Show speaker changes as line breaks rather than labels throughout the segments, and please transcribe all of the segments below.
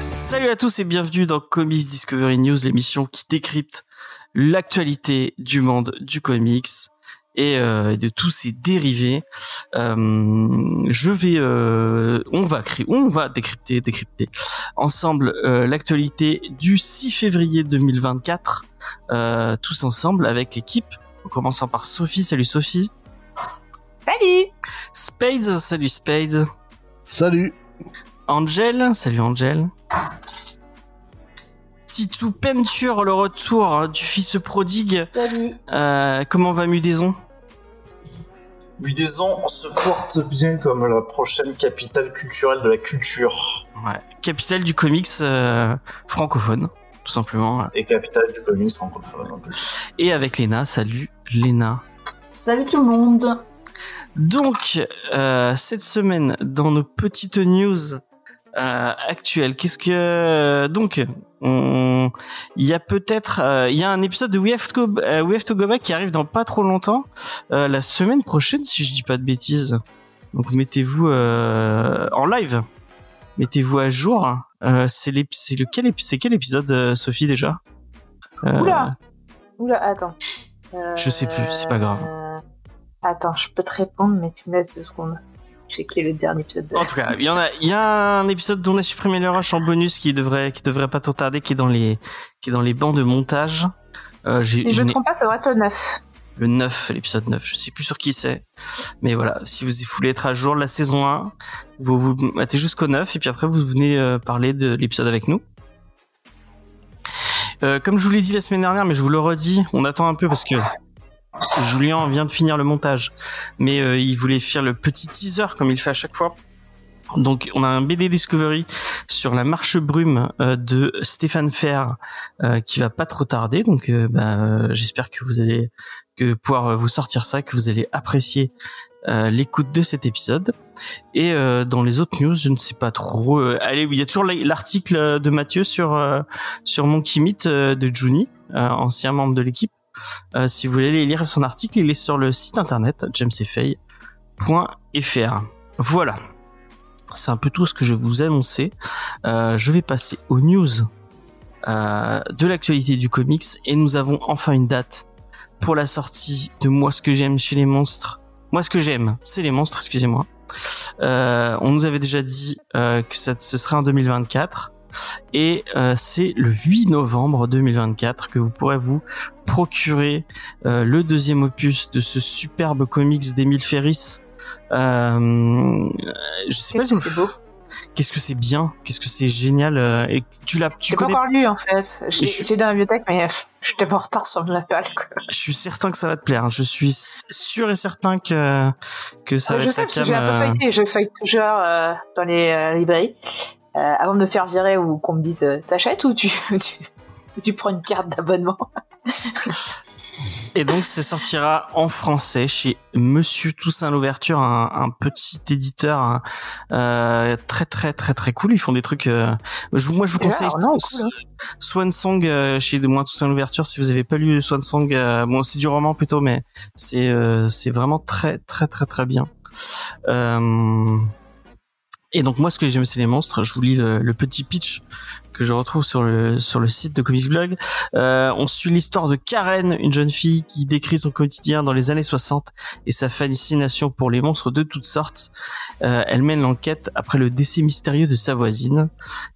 Salut à tous et bienvenue dans Comics Discovery News, l'émission qui décrypte l'actualité du monde du comics et euh, de tous ses dérivés. Euh, je vais, euh, on va, cri- on va décrypter, décrypter ensemble euh, l'actualité du 6 février 2024, euh, tous ensemble avec l'équipe. En commençant par Sophie. Salut Sophie.
Salut
Spades. Salut Spades.
Salut
Angel, salut Angel. Titou Penture, le retour du fils prodigue.
Salut
Euh, comment va Mudaison
Mudaison se porte bien comme la prochaine capitale culturelle de la culture
ouais. Capitale du comics euh, francophone, tout simplement.
et capitale du comics francophone en plus.
Et avec Léna, salut Léna.
Salut tout le monde
Donc, euh, cette semaine, dans nos petites news euh, actuelles, qu'est-ce que... donc, on- il y a peut-être... euh, il y a un épisode de We Have to Go, euh, We Have to Go Back qui arrive dans pas trop longtemps, euh, la semaine prochaine, si je dis pas de bêtises. Donc, mettez-vous euh, en live. Mettez-vous à jour. Euh, c'est c'est lequel épi- c'est quel épisode, euh, Sophie, déjà? Euh,
Oula Oula, attends. Euh,
Je sais plus, c'est pas grave.
Attends, je peux te répondre, mais tu me laisses deux secondes. Checker le dernier épisode de...
En tout cas, il y en a, il y a un épisode dont on a supprimé le rush en bonus qui devrait, qui devrait pas trop tarder, qui est dans les, qui est dans les bancs de montage. Euh,
si je
je
ne
n'ai-
trompe pas, ça devrait être le 9.
le 9, l'épisode 9. Je sais plus sur qui c'est. Mais voilà, si vous voulez être à jour de la saison 1, vous vous mettez jusqu'au 9 et puis après vous venez euh, parler de l'épisode avec nous. Euh, comme je vous l'ai dit la semaine dernière, mais je vous le redis, on attend un peu parce que Julien vient de finir le montage, mais euh, il voulait faire le petit teaser comme il fait à chaque fois. Donc on a un BD Discovery sur la marche brume euh, de Stéphane Fer euh, qui va pas trop tarder. Donc bah, j'espère que vous allez pouvoir vous sortir ça, que vous allez apprécier l'écoute de cet épisode. Et dans les autres news, je ne sais pas trop. allez, il y a toujours la- l'article de Mathieu sur sur Monkey Meat de Juni, ancien membre de l'équipe. Euh, si vous voulez aller lire son article, il est sur le site internet jamesfay.fr. Voilà. C'est un peu tout ce que je vais vous annoncer. Euh, je vais passer aux news euh, de l'actualité du comics et nous avons enfin une date pour la sortie de Moi ce que j'aime chez les monstres. Moi ce que j'aime, c'est les monstres, excusez-moi. On nous avait déjà dit que ce serait en 2024 et euh, c'est le 8 novembre 2024 que vous pourrez vous procurer euh, le deuxième opus de ce superbe comics d'Emile Ferris. Euh, je sais pas
Qu'est-ce
si
que
vous-
c'est beau
Qu'est-ce que c'est bien, qu'est-ce que c'est génial. et tu l'as, tu
J'ai pas encore lu, en fait. J'ai
je-
j'ai dans la bibliothèque, mais euh, j'étais en retard sur la quoi.
Je suis certain que ça va te plaire. Je suis sûr et certain que que ça va
Ah, je
être
sais, parce que j'ai un peu feuilleté. Je feuille toujours euh, dans les euh, librairies. Euh, avant de me faire virer ou qu'on me dise euh, t'achètes ou tu, tu, prends une carte d'abonnement.
Et donc, ça sortira en français chez Monsieur Toussaint l'ouverture, un, un petit éditeur hein, euh, très très très très cool. Ils font des trucs. euh, je, moi, je vous
Ah,
conseille
non, cool, hein.
Swan Song euh, chez moi Toussaint l'ouverture. Si vous avez pas lu Swan Song, bon, c'est du roman plutôt, mais c'est c'est vraiment très très très très bien. Euh, et donc moi, ce que j'aime, c'est les monstres. Je vous lis le, petit pitch que je retrouve sur le sur le site de Comics Blog. Euh, on suit l'histoire de Karen, une jeune fille qui décrit son quotidien dans les années 60 et sa fascination pour les monstres de toutes sortes. Euh, elle mène l'enquête après le décès mystérieux de sa voisine.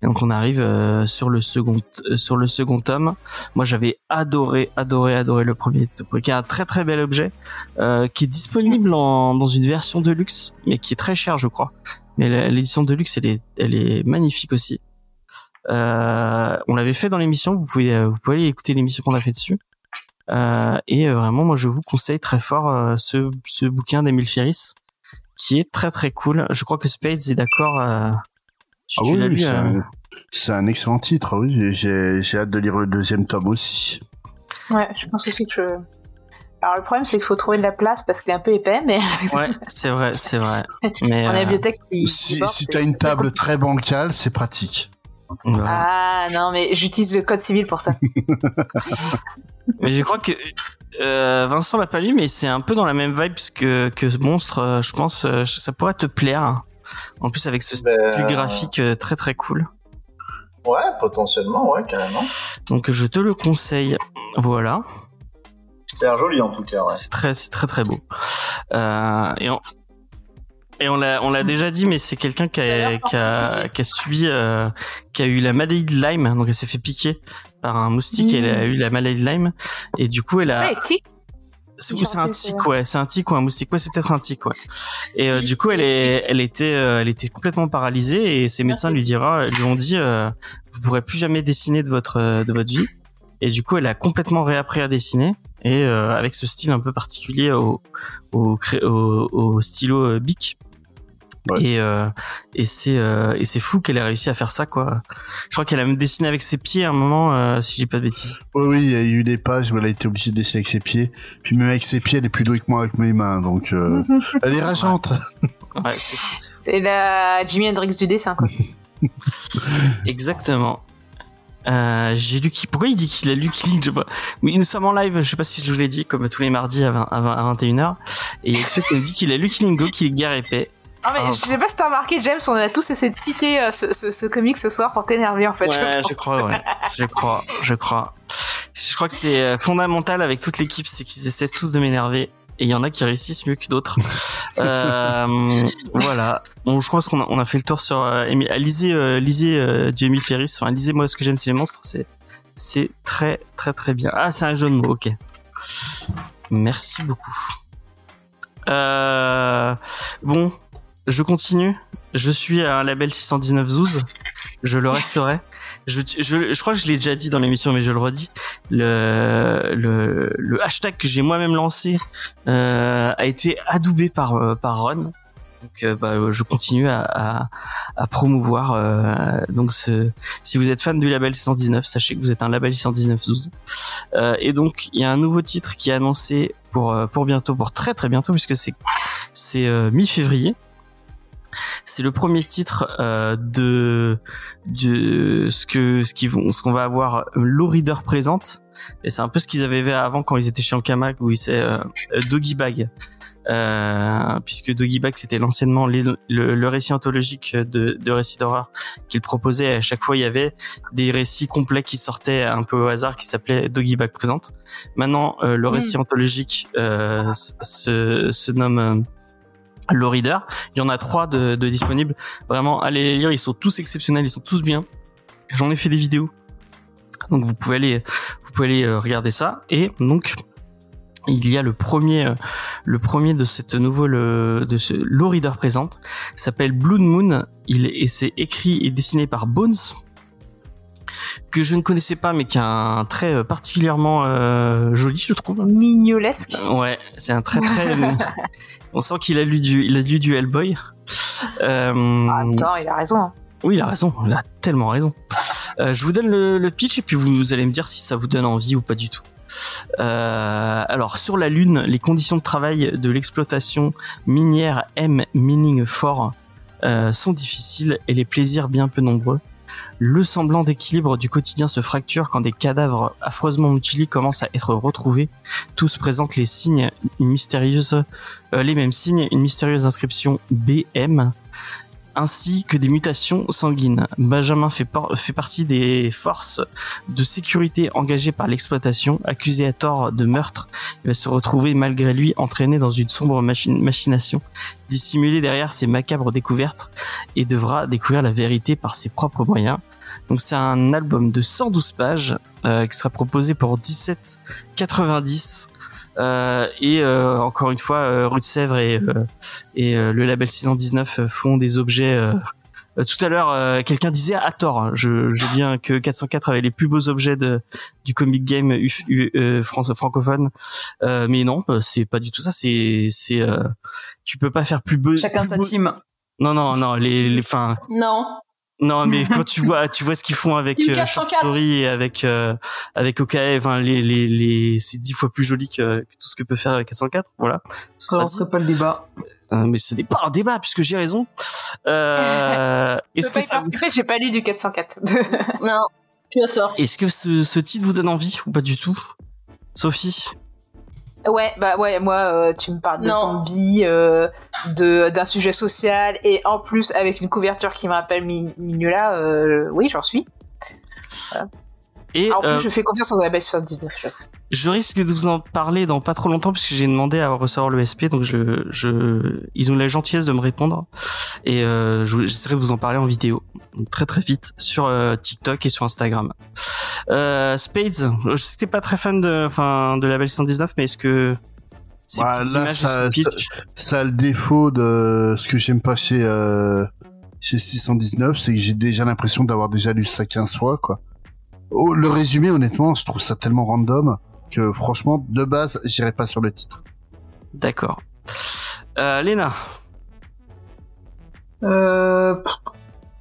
Et donc on arrive euh, sur le second euh, sur le second tome. Moi j'avais adoré adoré adoré le premier tome, qui est un très très bel objet euh, qui est disponible en, dans une version de luxe mais qui est très cher je crois. Mais l'édition de luxe elle est elle est magnifique aussi. Euh, on l'avait fait dans l'émission. Vous pouvez, euh, vous pouvez aller écouter l'émission qu'on a fait dessus. Euh, et vraiment, moi, je vous conseille très fort euh, ce, ce bouquin d'Emile Ferris, qui est très très cool. Je crois que Spades est d'accord. Euh, tu,
Ah
tu
oui,
l'as
oui,
lu
c'est
euh,
un- excellent titre, oui. J'ai- hâte de lire le deuxième tome aussi.
Ouais, je pense aussi que je. Alors le problème c'est qu'il faut trouver de la place parce qu'il est un peu épais, mais
Ouais, c'est vrai, c'est vrai. Mais
on a
euh,
la bibliothèque qui.
Si, si
c'est-
t'as une table très bancale, c'est pratique.
Voilà.
Ah non, mais j'utilise le code civil pour ça.
Mais je crois que euh, Vincent l'a pas lu, mais c'est un peu dans la même vibe que que ce monstre. euh, je pense, euh, ça pourrait te plaire. En plus avec ce style
Ben,
graphique euh, très très cool.
Ouais, potentiellement, ouais, carrément.
Donc je te le conseille. Voilà.
C'est un joli en tout cas, ouais.
C'est très, c'est très très beau. Euh, et on, et on l'a, on l'a déjà dit, mais c'est quelqu'un qui a, qui a, qui a subi, euh, qui a eu la maladie de Lyme, donc elle s'est fait piquer par un moustique, et elle a eu la maladie de Lyme, et du coup elle a, c'est, c'est un tic, ouais, c'est un tic ou un moustique, ouais, c'est peut-être un tic, ouais. Et euh, du coup elle est, elle était, euh, elle était complètement paralysée, et ses médecins lui dira, lui ont dit, euh, vous pourrez plus jamais dessiner de votre, euh, de votre vie. Et du coup, elle a complètement réappris à dessiner et euh, avec ce style un peu particulier au au, cré- au, au stylo euh, Bic.
Ouais.
Et euh, et c'est euh, et c'est fou qu'elle ait réussi à faire ça quoi. Je crois qu'elle a même dessiné avec ses pieds à un moment euh, si j'ai pas de bêtises.
Oui, oui, il y a eu des pages où elle a été obligée de dessiner avec ses pieds. Puis même avec ses pieds, elle est plus douée que moi avec mes mains. Donc, euh, elle est rageante.
Ouais, c'est fou, c'est fou.
C'est la Jimi Hendrix du dessin, quoi.
Exactement. Euh, j'ai lu qui pourquoi il dit qu'il a lu Killing je sais pas nous sommes en live je sais pas si je vous l'ai dit comme tous les mardis à, 20, à, 20 à 21h et il explique qu'il nous dit qu'il a lu Killing Go qu'il est gare épais
Ah, mais je sais pas si t'as remarqué, James, on a tous essayé de citer euh, ce, ce, ce comic ce soir pour t'énerver, en fait.
Ouais, je crois, ouais. Je crois, je crois. Je crois que c'est euh, fondamental avec toute l'équipe, c'est qu'ils essaient tous de m'énerver. Et il y en a qui réussissent mieux que d'autres. euh, voilà. Bon, je pense qu'on a, on a fait le tour sur. Euh, lisez, euh, lisez euh, du Emile Ferris. Enfin, lisez moi ce que j'aime, c'est les monstres. C'est, c'est très, très, très bien. Ah, c'est un jeu de mots. Ok. Merci beaucoup. Euh, bon, je continue. Je suis à un label 619 Zouz. Je le resterai. Je, je, je crois que je l'ai déjà dit dans l'émission, mais je le redis. Le, le, le hashtag que j'ai moi-même lancé euh, a été adoubé par, euh, par Ron. Donc, euh, bah, je continue à, à, à promouvoir. euh, donc, ce, si vous êtes fan du label 619, sachez que vous êtes un label 619 12. Euh, et donc, il y a un nouveau titre qui est annoncé pour euh, pour bientôt, pour très très bientôt, puisque c'est c'est mi-février. C'est le premier titre euh, de de ce que ce qu'ils vont ce qu'on va avoir euh, Low Reader présente. Et c'est un peu ce qu'ils avaient fait avant quand ils étaient chez Ankama où ils c'est euh, euh, Doggy Bag. Euh, puisque Doggy Bag c'était l'anciennement le, le, le récit anthologique de, de récits d'horreur qu'ils proposaient. À chaque fois il y avait des récits complets qui sortaient un peu au hasard qui s'appelaient Doggy Bag présente. Maintenant euh, le récit anthologique euh, se, se nomme euh, Low Reader. Il y en a trois de, de disponibles. Vraiment allez les lire. Ils sont tous exceptionnels. Ils sont tous bien. J'en ai fait des vidéos. Donc vous pouvez aller vous pouvez aller euh, regarder ça. Et donc il y a le premier euh, le premier de cette nouveau le, de ce Low Reader présente. S'appelle Blood Moon. Il et c'est écrit et dessiné par Bones que je ne connaissais pas mais qui a un trait euh, particulièrement euh, joli je trouve
Mignolesque.
Ouais, c'est un très très. On sent qu'il a lu du, il a lu du Hellboy. Euh,
Ah, attends, il a raison. hein.
oui, il a raison. Il a tellement raison. Euh, je vous donne le, le pitch et puis vous, vous allez me dire si ça vous donne envie ou pas du tout. Euh, alors sur la Lune, les conditions de travail de l'exploitation minière M Mining 4 euh, sont difficiles et les plaisirs bien peu nombreux. Le semblant d'équilibre du quotidien se fracture quand des cadavres affreusement mutilés commencent à être retrouvés. Tous présentent les signes une euh, les mêmes signes, une mystérieuse inscription BM, ainsi que des mutations sanguines. Benjamin fait, par- fait partie des forces de sécurité engagées par l'exploitation, accusé à tort de meurtre. Il va se retrouver malgré lui entraîné dans une sombre machination, dissimulé derrière ses macabres découvertes, et devra découvrir la vérité par ses propres moyens. Donc c'est un album de 112 pages euh, qui sera proposé pour 17,90 euh, et euh, encore une fois euh, Rue de Sèvres et, euh, et euh, le label 619 font des objets euh, euh, tout à l'heure, euh, quelqu'un disait à tort, hein, je, je dis bien que 404 avait les plus beaux objets de, du comic game uf- u- euh, France, francophone, Euh, mais non, euh, c'est pas du tout ça. C'est, c'est, euh, tu peux pas faire plus beau.
Chacun
plus
sa
beau-
team.
Non, non, non, les, les, enfin,
Non.
Non, mais quand tu vois, tu vois ce qu'ils font avec euh, Short
404.
Story et avec euh, avec OKF, enfin les les les c'est dix fois plus joli que, que tout ce que peut faire 404. Voilà. Ce
Ça
sera
lancerait pas le débat.
Euh, mais ce n'est pas un débat puisque j'ai raison. Euh, est-ce que ça vous-
j'ai pas lu du 404.
Non, tu as tort.
est-ce que ce, ce titre vous donne envie ou pas du tout, Sophie?
Ouais, bah ouais, moi, euh, tu me parles de
Non.
zombies, euh, de d'un sujet social, et en plus avec une couverture qui me rappelle Mi- Mignola, euh, oui, j'en suis.
Et
En plus,
euh,
je fais confiance en la base 79.
Je risque de vous en parler dans pas trop longtemps puisque j'ai demandé à recevoir le SP, donc je, je, ils ont la gentillesse de me répondre et euh, je- j'essaierai de vous en parler en vidéo donc très très vite sur euh, TikTok et sur Instagram. Euh, Spades, je sais que pas très fan de, enfin, de Label 119, mais est-ce que ces
Bah, là, ça- Ça a le défaut de ce que j'aime pas chez, euh, chez 619, c'est que j'ai déjà l'impression d'avoir déjà lu ça 15 fois, quoi. Oh, le résumé, honnêtement, je trouve ça tellement random que franchement, de base, j'irai pas sur le titre.
D'accord. Euh, Léna,
Euh,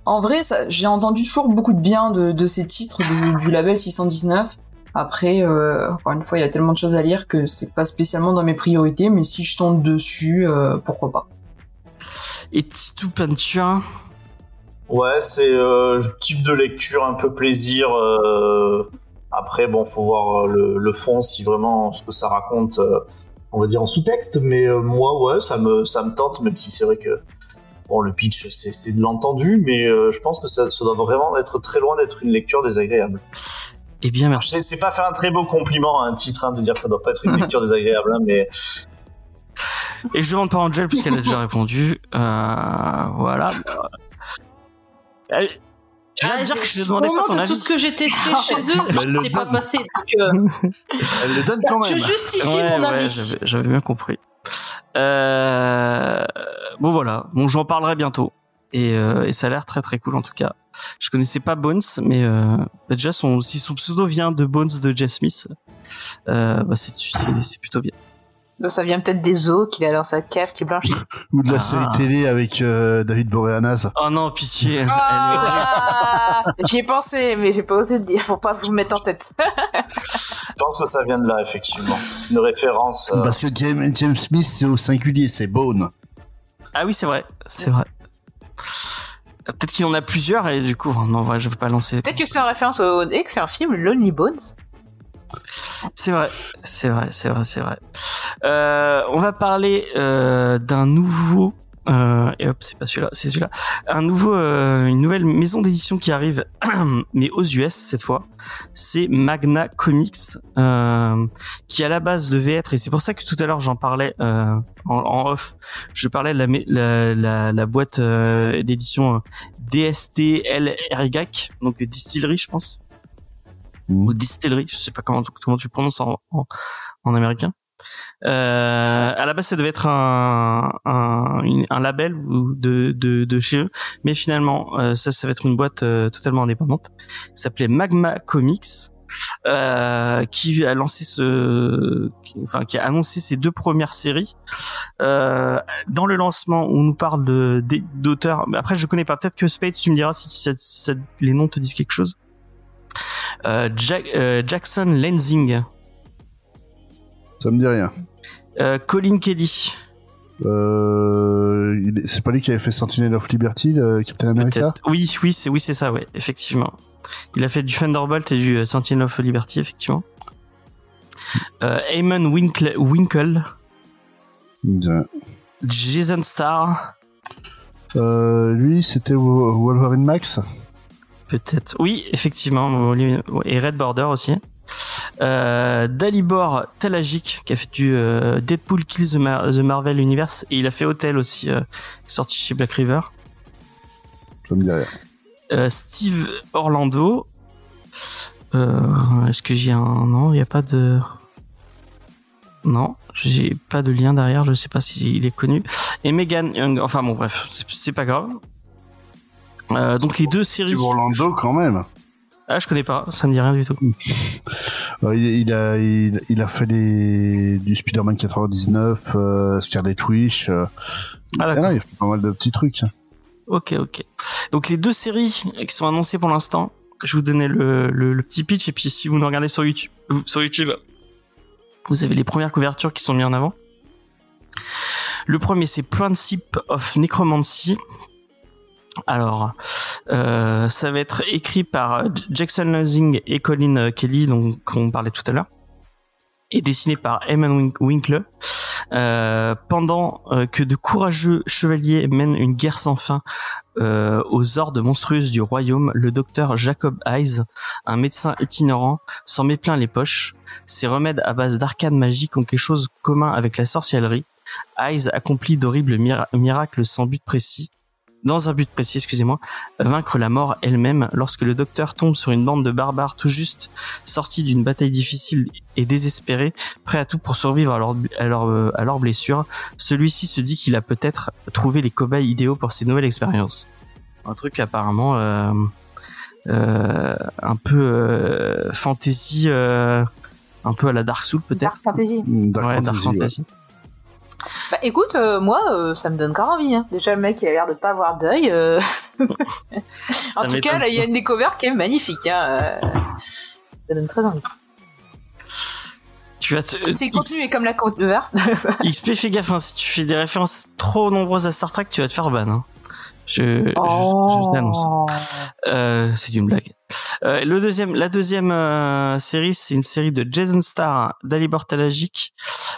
en vrai, ça- j'ai entendu toujours beaucoup de bien de, de ces titres du, du label 619. Après, euh, encore une fois, il y a tellement de choses à lire que c'est pas spécialement dans mes priorités, mais si je tombe dessus, euh, pourquoi pas.
et Titou Peinture,
Ouais, c'est euh, type de lecture un peu plaisir. Après, bon, faut voir euh, le, le fond, si vraiment ce que ça raconte, euh, on va dire en sous-texte. Mais euh, moi, ouais, ça me, ça me tente, même si c'est vrai que bon, le pitch, c'est de l'entendu, mais euh, je pense que ça, ça doit vraiment être très loin d'être une lecture désagréable.
eh bien merci.
c'est pas faire un très beau compliment à un titre hein, de dire que ça doit pas être une lecture désagréable, hein, mais
Et je demande pas Angel puisqu'elle a déjà répondu. Euh, voilà. Euh,
Ah,
dire
j'ai-
que je demandais pas ton avis.
tout ce que j'ai testé chez eux, c'est pas passé. Donc, euh,
Elle le donne quand
je justifie
Ouais,
mon avis.
j'avais- j'avais bien compris. Euh, bon voilà, bon j'en parlerai bientôt. Et, euh, et ça a l'air très très cool en tout cas. Je connaissais pas Bones, mais euh, bah, déjà son, si son pseudo vient de Bones de Jess Smith, euh, bah c'est plutôt bien.
Donc ça vient peut-être des os qu'il a dans sa cave qui blanchit.
Ou de la
Ah.
série télé avec euh, David Boreanaz.
Oh non, pitié. est-
Ah, J'y ai pensé, mais j'ai pas osé le dire pour pas vous mettre en tête.
je pense que ça vient de là, effectivement. Une référence. euh,
Parce que James, James Smith, c'est au singulier, c'est Bone.
Ah oui, c'est vrai, c'est vrai. Peut-être qu'il en a plusieurs et du coup, non, ouais, je vais pas lancer.
Peut-être que c'est en référence au excellent film Lonely Bones.
C'est vrai, c'est vrai, c'est vrai, c'est vrai. Euh, on va parler euh, d'un nouveau. Euh, et hop, c'est pas celui-là, c'est celui-là. Un nouveau, euh, une nouvelle maison d'édition qui arrive, mais aux US cette fois. C'est Magna Comics, euh, qui à la base devait être, et c'est pour ça que tout à l'heure j'en parlais euh, en, en off. Je parlais de la, la, la, la boîte d'édition DSTLRYAC, donc distillerie, je pense
Mhm.
ou distillerie, je sais pas comment, comment tu prononces en, en, en américain. Euh, à la base, ça devait être un, un, un label de, de, de chez eux, mais finalement, euh, ça, ça va être une boîte euh, totalement indépendante. s'appelait Magma Comics, euh, qui a lancé ce, enfin, qui a annoncé ses deux premières séries. Euh, dans le lancement, on nous parle de d'auteurs. Après, je connais pas. Peut-être que Spades, tu me diras si, les noms te disent quelque chose. Euh, Jack- Jackson Lansing,
Ça me dit rien.
Euh, Colin Kelly,
Euh, c'est pas lui qui avait fait Sentinel of Liberty, de Captain America.
Oui, oui, c'est oui, c'est ça, ouais, effectivement. Il a fait du Thunderbolt et du euh, Sentinel of Liberty, effectivement. Euh, Eamon Winkle, Winkle. Jason Starr,
Euh, lui, c'était Wo- Wolverine Max
peut-être. Oui, effectivement, et Red Border aussi. Euh, Dalibor Talagic qui a fait du euh, Deadpool Kills the, Mar- the Marvel Universe et il a fait Hotel aussi, euh, sorti chez Black River.
Ça me dit rien.
Euh, Steve Orlando. Est-ce que j'ai un non Il n'y a pas de. Non, j'ai pas de lien derrière. Je sais pas s'il est connu. Et Megan Young. Enfin bon, bref, c'est- pas grave. Donc les deux séries.
Steve Orlando, quand même.
Ah, je connais pas. Ça me dit rien du tout.
Euh, il, il a, il, il a fait les, du Spider-Man 99, euh, Scarlet Witch. euh.
Ah
Ah il a fait pas mal de petits trucs.
Ok, ok. Donc les deux séries qui sont annoncées pour l'instant, je vous donnais le, le, le petit pitch et puis si vous nous regardez sur YouTube, sur YouTube, vous avez les premières couvertures qui sont mises en avant. Le premier c'est Principe of Necromancy. Alors, euh, ça va être écrit par Jackson Lansing et Colin Kelly, donc on parlait tout à l'heure, et dessiné par Eamon Wink- Winkler. Euh, pendant euh, que de courageux chevaliers mènent une guerre sans fin aux hordes monstrueuses du royaume, le docteur Jacob Hayes, un médecin itinérant, s'en met plein les poches. Ses remèdes à base d'arcanes magiques ont quelque chose commun avec la sorcellerie. Hayes accomplit d'horribles mira- miracles sans but précis. Dans un but précis, excusez-moi, vaincre la mort elle-même lorsque le docteur tombe sur une bande de barbares tout juste sortis d'une bataille difficile et désespérés, prêts à tout pour survivre à leurs à leur, à leurs blessures. Celui-ci se dit qu'il a peut-être trouvé les cobayes idéaux pour ces nouvelles expériences. Un truc apparemment euh, euh, un peu euh, fantasy, euh, un peu à la Dark Soul peut-être.
Dark Fantasy.
Dark
ouais,
Fantasy,
Dark
ouais.
Bah écoute, euh, moi, euh, ça me donne grave envie. Hein. Déjà, le mec, il a l'air de pas avoir d'œil. euh. En tout cas, là, il y a une découverte qui est magnifique. Hein. euh. Ça donne très envie.
Tu vas te,
Si le contenu est comme la cover,
XP, fais gaffe, hein, si tu fais des références trop nombreuses à Star Trek, tu vas te faire ban. hein. Je, je, je t'annonce.
Oh.
Euh, c'est une blague. Euh, le deuxième, la deuxième euh, série, c'est une série de Jason Starr, d'Alibor Talagic,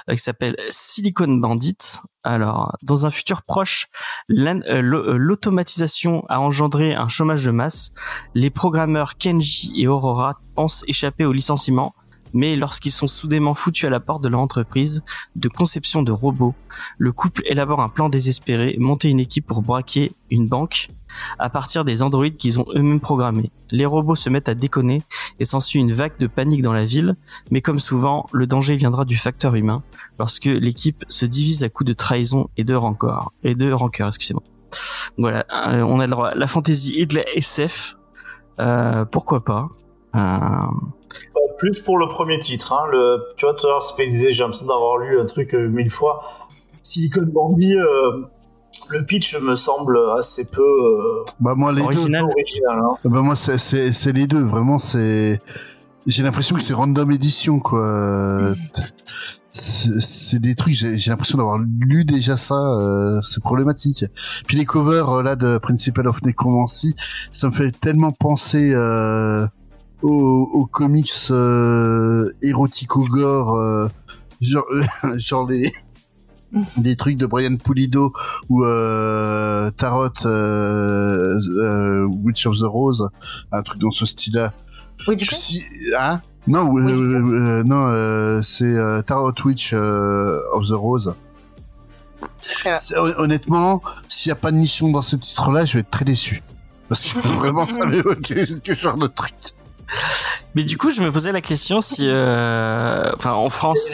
qui s'appelle Silicon Bandit. Alors, dans un futur proche, euh, euh, l'automatisation a engendré un chômage de masse. Les programmeurs Kenji et Aurora pensent échapper au licenciement, mais lorsqu'ils sont soudainement foutus à la porte de leur entreprise de conception de robots, le couple élabore un plan désespéré, monter une équipe pour braquer une banque à partir des androïdes qu'ils ont eux-mêmes programmés. Les robots se mettent à déconner et s'ensuit une vague de panique dans la ville, mais comme souvent, le danger viendra du facteur humain lorsque l'équipe se divise à coups de trahison et de rancœur. Et de rancœur, excusez-moi. Voilà, euh, on a le droit la fantasy et de la SF. Euh, pourquoi pas Euh,
Plus pour le premier titre. Hein. Le, tu vois, tout à l'heure, Space disait, j'ai l'impression d'avoir lu un truc euh, mille fois. Silicon Bandit, euh, le pitch me semble assez peu, euh,
Bah moi les deux.
Original.
original. Hein.
Bah moi c'est les deux. Vraiment c'est. J'ai l'impression que c'est random édition quoi. C'est des trucs. J'ai l'impression d'avoir lu déjà ça. euh, c'est problématique. Puis les covers là de Principal of Necromancy, ça me fait tellement penser euh, aux, aux comics euh, érotico gore, euh, genre genre les trucs de Brian Pulido ou euh, Tarot euh, Witch of the Rose, un truc dans ce style-là.
Oui, du coup.
Si, hein? Non,
Oui.
non, c'est Tarot Witch of the Rose. Hon- Honnêtement, s'il n'y a pas de nichon dans ce titre-là, je vais être très déçu. Parce que vraiment, ça m'évoque que genre de truc.
Mais du coup, je me posais la question si, euh, enfin, en France,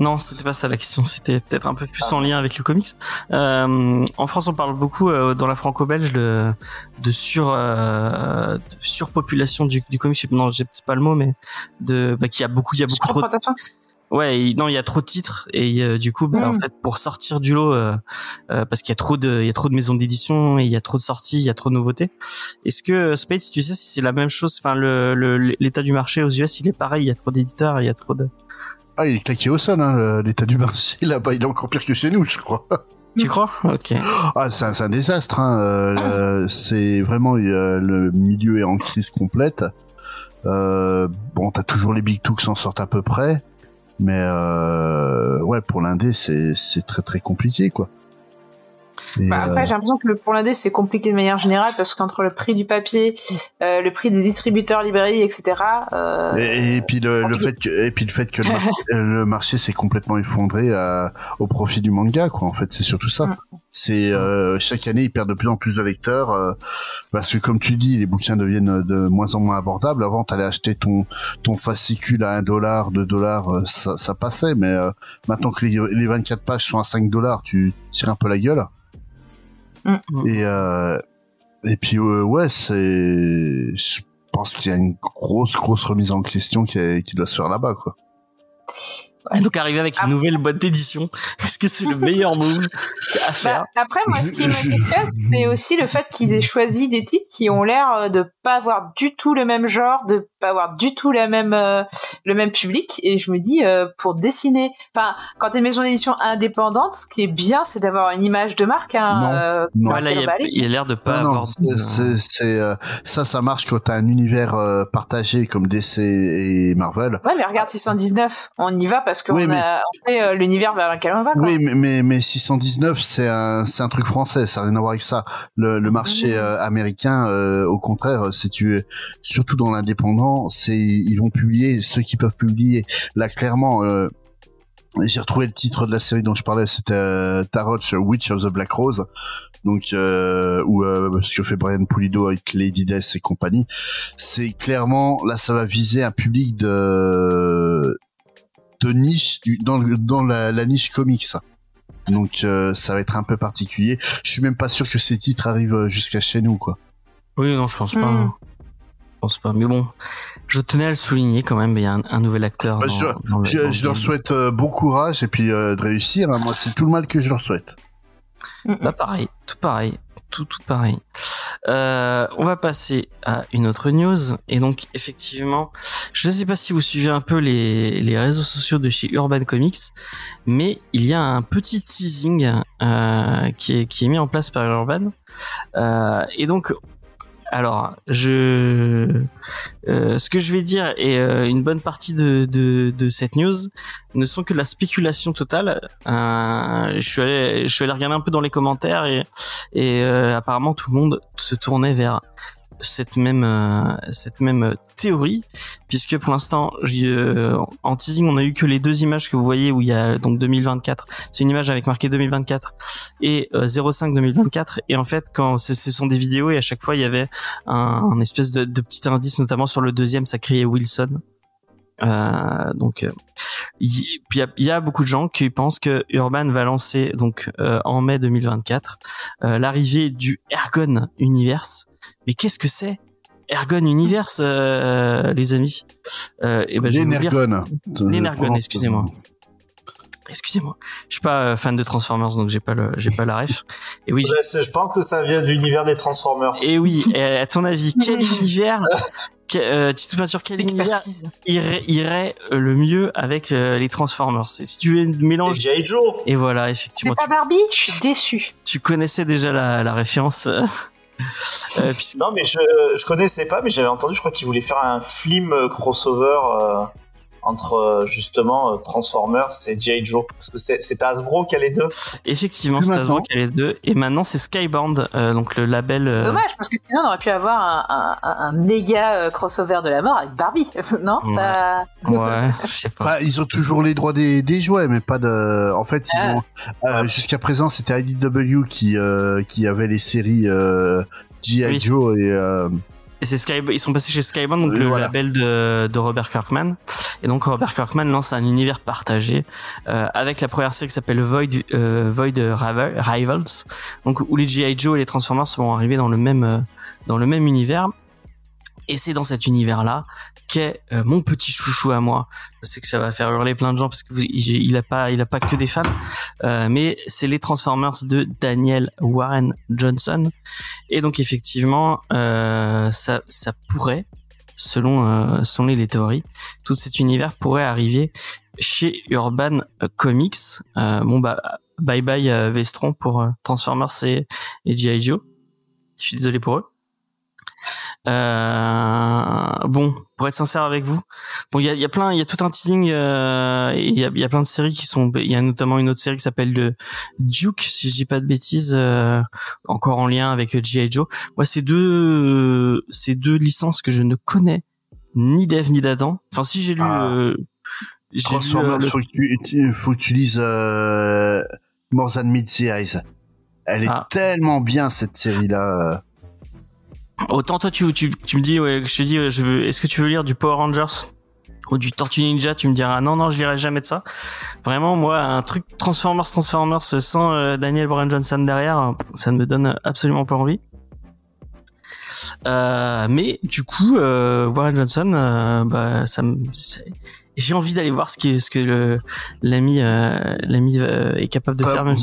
non, c'était pas ça la question. C'était peut-être un peu plus en lien avec le comics. Euh, en France, on parle beaucoup euh, dans la franco-belge de, de sur euh, de surpopulation du, du comics. Non, j'ai c'est pas le mot, mais de bah, qu'il y a beaucoup, il y a beaucoup trop. Ouais, il- non, il y a trop de titres et euh, du coup, bah, en
Mm.
fait, pour sortir du lot, euh, euh, parce qu'il y a trop de, il y a trop de maisons d'édition, et il y a trop de sorties, il y a trop de nouveautés. Est-ce que euh, Spades, tu sais si c'est la même chose? Enfin, le le- l'état du marché aux US, il est pareil. Il y a trop d'éditeurs, il y a trop de.
Ah, il est claqué au sol, hein, l'état du marché là-bas. Il est encore pire que chez nous, je crois.
Tu crois? Ok.
Ah, c'est un, c'est un désastre. Hein. euh, c'est vraiment euh, le milieu est en crise complète. Euh, bon, t'as toujours les big two qui s'en sortent à peu près, mais euh, ouais, pour l'indé, c'est très très compliqué, quoi. Et,
Bah, après,
euh,
j'ai l'impression que le, pour l'indé, c'est compliqué de manière générale parce qu'entre le prix du papier, euh, le prix des distributeurs, librairies, etc. Euh,
et, et puis le, le fait que et puis le fait que le, mar- le marché s'est complètement effondré à- au profit du manga, quoi. En fait, c'est surtout ça. C'est euh, chaque année, ils perdent de plus en plus de lecteurs euh, parce que, comme tu dis, les bouquins deviennent de moins en moins abordables. Avant, t'allais acheter ton ton fascicule à un dollar, deux dollars, euh, ça, ça passait. Mais euh, maintenant que les, les 24 pages sont à 5 dollars, tu tires un peu la gueule.
Mm.
Et euh, et puis euh, ouais, c'est je pense qu'il y a une grosse grosse remise en question qui, est- qui doit se faire là-bas, quoi.
Et donc arriver avec une nouvelle boîte d'édition, est-ce que c'est le meilleur move à faire?
Bah, après, moi, ce qui me questionne, c'est aussi le fait qu'ils aient choisi des titres qui ont l'air de pas avoir du tout le même genre, de pas avoir du tout la même, euh, le même public. Et je me dis, euh, pour dessiner, enfin, quand t'es une maison d'édition indépendante, ce qui est bien, c'est d'avoir une image de marque. Hein,
Non.
euh,
Non.
Voilà, il y a, l'air de pas
Non,
avoir.
c'est- c'est, c'est, euh, ça, ça marche quand t'as un univers euh, partagé comme DC et Marvel.
Ouais, mais regarde 619, on y va parce qu'on
Oui, mais-
a on fait euh, l'univers vers lequel on va. Quoi.
Oui, mais, mais, mais 619, c'est un, c'est un truc français, ça n'a rien à voir avec ça. Le, le marché
Mhm.
euh, américain, euh, au contraire, si tu, surtout dans l'indépendant, c'est, ils vont publier ceux qui peuvent publier. Là, clairement, euh, j'ai retrouvé le titre de la série dont je parlais, c'était euh, Tarot sur Witch of the Black Rose. Donc, euh, ou euh, ce que fait Brian Pulido avec Lady Death et compagnie. C'est clairement, là, ça va viser un public de de niche du, dans, le- dans la, la niche comics. Donc euh, ça va être un peu particulier. Je suis même pas sûr que ces titres arrivent euh, jusqu'à chez nous quoi.
Oui, non, je pense pas. Pense pas. Mais bon, je tenais à le souligner quand même. Il y a un, un nouvel acteur.
Bah,
dans-
je-
dans le-
Je,
dans
je
le
leur
game.
souhaite euh, bon courage et puis euh, de réussir. hein. Moi c'est tout le mal que je leur souhaite.
Bah pareil, tout pareil, tout tout pareil. Euh, on va passer à une autre news et donc effectivement, je ne sais pas si vous suivez un peu les, les réseaux sociaux de chez Urban Comics, mais il y a un petit teasing euh, qui, est, qui est mis en place par Urban Euh, et donc alors, je, euh, ce que je vais dire et euh, une bonne partie de, cette news ne sont que de la spéculation totale. Euh, je suis allé, regarder un peu dans les commentaires et, apparemment tout le monde se tournait vers cette même euh, cette même théorie puisque pour l'instant euh, en teasing on a eu que les deux images que vous voyez où il y a donc 2024 c'est une image avec marqué 2024 et euh, 05 2024 et en fait quand ce sont des vidéos et à chaque fois il y avait un, espèce de, petit indice notamment sur le deuxième ça criait Wilson. Euh, donc euh, il y a, beaucoup de gens qui pensent que Urban va lancer donc euh, en mai 2024 euh, l'arrivée du Ergon Universe. Mais qu'est-ce que c'est? Ergon Universe, euh, les amis euh, et ben, vous dire-
L'Energon.
L'Energon, excusez-moi. Excusez-moi, je suis pas euh, fan de Transformers donc j'ai pas le j'ai pas la ref. Et oui,
Ouais, c'est- je pense que ça vient de l'univers des Transformers.
et oui, et à ton avis, quel univers que- euh, Tito Peinture, quel
Cette
univers
expertise.
irait, irait euh, le mieux avec euh, les Transformers? Si tu veux
Et. Joe.
et voilà,
C'est
effectivement,
pas
tu,
Barbie, je suis déçue.
tu connaissais déjà la, la référence. Euh,
Non, mais je, je connaissais pas, mais j'avais entendu, je crois qu'ils voulaient faire un film euh, crossover euh, entre euh, justement euh, Transformers et G.I. Joe. Parce que c'est Hasbro qui a les deux.
effectivement, c'est Hasbro qui a les deux. Et maintenant, c'est Skybound, euh, donc le label.
C'est
euh,
dommage, parce que sinon on aurait pu avoir un, un, un- un méga crossover de la mort avec Barbie. non, c'est
Ouais.
pas.
Ouais, je sais pas.
Enfin, ils ont toujours les droits des, des jouets, mais pas de. En fait, ils
Ah.
ont euh, jusqu'à présent, c'était IDW qui euh, qui avait les séries euh, G.I.
Oui.
Joe et euh,
Et c'est Sky, ils sont passés chez Skybound, donc le
voilà.
label de, de Robert Kirkman. Et donc Robert Kirkman lance un univers partagé euh, avec la première série qui s'appelle Void, euh, Void Rival- Rivals, donc où les GI Joe et les Transformers vont arriver dans le même euh, dans le même univers. Et c'est dans cet univers-là qu'est euh, mon petit chouchou à moi. Je sais que ça va faire hurler plein de gens parce que il a pas, il a pas que des fans, euh, mais c'est les Transformers de Daniel Warren Johnson. Et donc effectivement, euh, ça, ça pourrait, selon, euh, selon les théories, tout cet univers pourrait arriver chez Urban Comics. Euh, bon bah, bye bye euh, Vestron pour Transformers et G.I. Joe. Je suis désolé pour eux. Euh, bon, pour être sincère avec vous, bon, il y a, y a plein, il y a tout un teasing, euh, il y a, y a plein de séries qui sont, il y a notamment une autre série qui s'appelle le Duke, si je dis pas de bêtises, euh, encore en lien avec G.I. Joe. Moi, c'est deux, ces deux licences que je ne connais ni d'Eve ni d'Adam. Enfin, si j'ai lu,
Ah.
euh, j'ai lu, euh, le-
Faut que tu, faut que tu lises euh, More Than Meets the Eyes. Elle est
Ah.
tellement bien cette série là.
Autant toi tu, tu, tu me dis ouais, je te dis je veux est-ce que tu veux lire du Power Rangers ou du Tortue Ninja, tu me diras non non, je lirai jamais de ça. Vraiment moi un truc Transformers Transformers sans euh, Daniel Bryan Johnson derrière, ça ne me donne absolument pas envie. Euh, mais du coup, euh, Warren Johnson, euh, bah, ça me, j'ai envie d'aller voir ce que ce que le l'ami euh, l'ami euh, est capable de
Bah,
faire même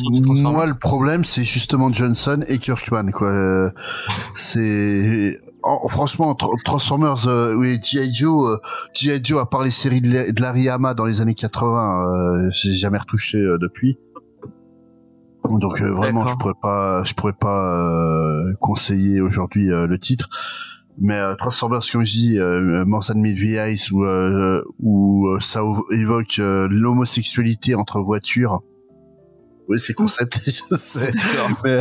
moi, le problème, c'est justement Johnson et Kirkman, quoi. C'est en- franchement Tr- Transformers, euh, oui, G.I. Joe, euh, G.I. Joe, à part les séries de, de Larry Hama dans les années 80, euh, j'ai jamais retouché depuis. Donc vraiment, je pourrais pas, je pourrais pas conseiller aujourd'hui le titre. Mais euh, Transformers, comme je dis, euh, Movie Eyes, où, euh, où euh, ça évoque euh, l'homosexualité entre voitures. Oui, c'est concept, je sais. Mais,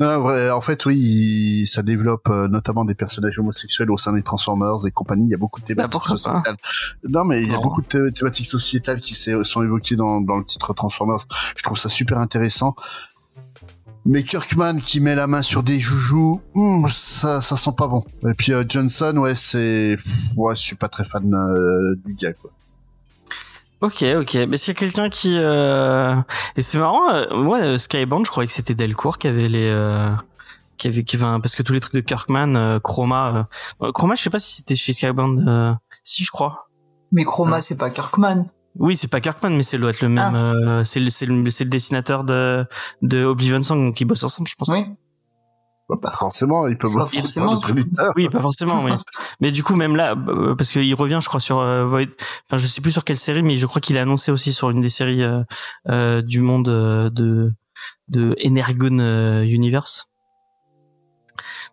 non, en fait, oui, ça développe euh, notamment des personnages homosexuels au sein des Transformers et compagnie. Il y a beaucoup de thématiques
pourquoi pas
sociétales. Non, mais il y a beaucoup de thé- thématiques sociétales qui sont évoquées dans, dans le titre Transformers. Je trouve ça super intéressant. Mais Kirkman qui met la main sur des joujoux, ça, ça sent pas bon. Et puis euh, Johnson, ouais, c'est, ouais, je suis pas très fan euh, du gars, quoi.
Ok, ok. Mais c'est quelqu'un qui euh... et c'est marrant. euh, Moi, euh, Skybound, je croyais que c'était Delcourt qui avait les euh... qui avait qui avait un- parce que tous les trucs de Kirkman, euh, Chroma, euh, Chroma, je sais pas si c'était chez Skybound. euh, Si, je crois.
Mais Chroma, c'est pas Kirkman.
Oui, c'est pas Kirkman, mais c'est doit être le même. euh, c'est le c'est le c'est le dessinateur de de Oblivion Song donc ils bossent ensemble, je pense.
Oui.
Bah, pas forcément, il peut
Pas
bosser éditeur.
Oui, pas forcément, oui. Mais du coup, même là, euh, parce qu'il revient, je crois, sur euh, Void. Enfin, je sais plus sur quelle série, mais je crois qu'il a annoncé aussi sur une des séries euh, euh, du monde euh, de de Energon euh, Universe.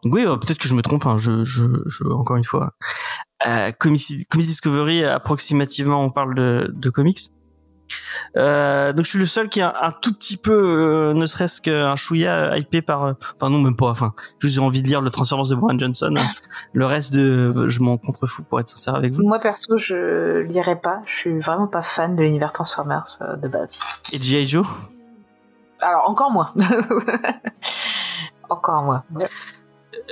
Donc oui, peut-être que je me trompe. Hein, je, je, je, encore une fois, euh, Comics, Comics Discovery, approximativement, on parle de, de comics. Euh, donc je suis le seul qui a un, tout petit peu, euh, ne serait-ce qu'un chouïa hypé par, euh, enfin non même pas, enfin juste j'ai envie de lire le Transformers de Brian Johnson. Le reste de, je m'en contrefous pour être sincère avec vous.
Moi perso, je lirai pas. Je suis vraiment pas fan de l'univers Transformers euh, de base.
Et G.I. Joe?
Alors encore moins. encore moins. Ouais.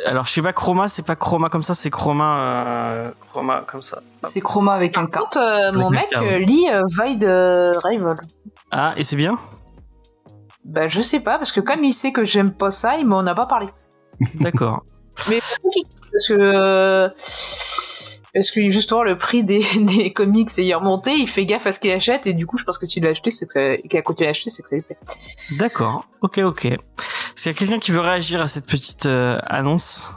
Alors je sais pas Chroma, c'est pas Chroma comme ça, c'est Chroma, euh, Chroma comme ça.
C'est Chroma avec un K.
Par contre, euh, mon mec
K,
euh,
ouais.
lit euh, Void euh, Rival.
Ah et c'est bien
Bah je sais pas parce que comme il sait que j'aime pas ça, il m'en a pas parlé.
D'accord.
Mais c'est compliqué, parce que parce que justement le prix des, des comics est remonté, il fait gaffe à ce qu'il achète et du coup je pense que s'il l'a acheté, c'est que qu'il a continué à acheter, c'est que ça lui plaît.
D'accord. Ok ok. Est-ce qu'il y a quelqu'un qui veut réagir à cette petite euh, annonce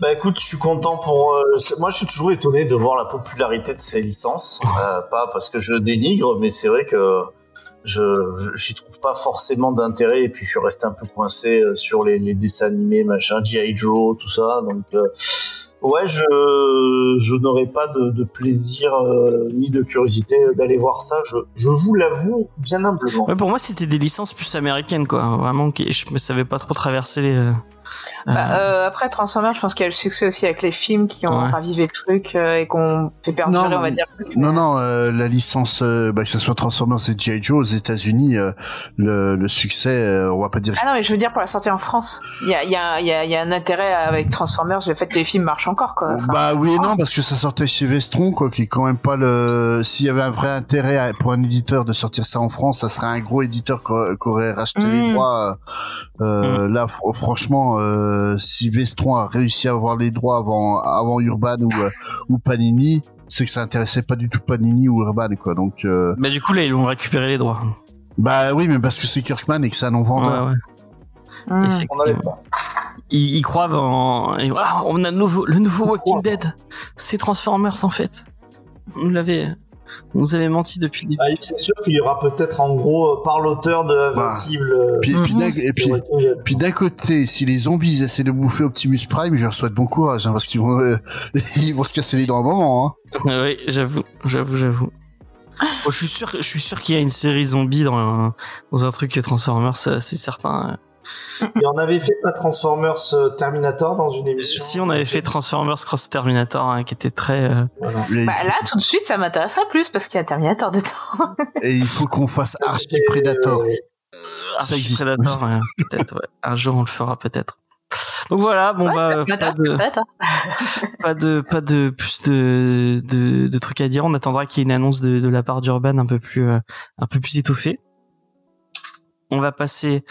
Bah écoute, je suis content pour. euh, moi, je suis toujours étonné de voir la popularité de ces licences. Euh, pas parce que je dénigre, mais c'est vrai que je j'y trouve pas forcément d'intérêt. Et puis, je suis resté un peu coincé sur les, les dessins animés, machin, G.I. Joe, tout ça. Donc, ouais, je je n'aurai pas de, plaisir euh, ni de curiosité d'aller voir ça. Je vous l'avoue bien humblement.
Pour moi c'était des licences plus américaines quoi. Vraiment, je ne savais pas trop traverser les.
Bah,
euh,
euh, après Transformers, je pense qu'il y a le succès aussi avec les films qui ont
Ouais.
ravivé le truc euh, et qu'on fait perdurer,
Non,
on va dire.
Non, non, euh, la licence, euh, bah, que ce soit Transformers et G.I. Joe aux États-Unis, euh, le, le succès, euh, on va pas dire.
Ah non, mais je veux dire pour la sortie en France, il y a, il y, a, il y, a, il y a un intérêt avec Transformers, le fait que les films marchent encore quoi. Enfin,
bah oui et non, parce que ça sortait chez Vestron, quoi, qui est quand même pas le. S'il y avait un vrai intérêt à- pour un éditeur de sortir ça en France, ça serait un gros éditeur qui aurait- racheté les
Mm.
droits. Euh, Là, fr- franchement, euh, si Vestron a réussi à avoir les droits avant, avant Urban ou, euh, ou Panini, c'est que ça intéressait pas du tout Panini ou Urban, quoi. Donc, euh,
Bah du coup là ils ont récupéré les droits.
bah oui, mais parce que c'est Kirkman et que c'est un non vendeur.
Ouais, ouais.
On n'avait
Effectivement.
pas.
Ils, ils croient en. et voilà, on a le nouveau, le nouveau Walking Dead. C'est Transformers en fait. On l'avait. On nous avait menti depuis le début.
Ah, c'est sûr qu'il y aura peut-être en gros euh, par l'auteur de Invincible. euh,
Puis, puis
Mhm.
puis, d'un côté, si les zombies essaient de bouffer Optimus Prime, je leur souhaite bon courage, hein, parce qu'ils vont, euh, ils vont se casser les dents un moment. Hein.
oui, j'avoue, j'avoue, j'avoue. Bon, je suis sûr, je suis sûr qu'il y a une série zombie dans un, dans un truc Transformers, c'est certain.
Et on avait fait pas Transformers euh, Terminator dans une émission.
Si on avait fait Transformers Cross Terminator, hein, qui était très. euh,
Voilà.
Bah,
il faut-
là, tout de suite, ça m'intéresserait plus parce qu'il y a Terminator dedans.
et il faut qu'on fasse Archie Predator.
euh,
Ça
Archie
existe.
Predator, ouais, peut-être. Ouais. Un jour, on le fera peut-être. Donc voilà, bon
Ouais,
bah pas de
hein.
pas de pas de plus de, de de trucs à dire. On attendra qu'il y ait une annonce de, de la part d'Urban un peu plus euh, un peu plus étoffée. On va passer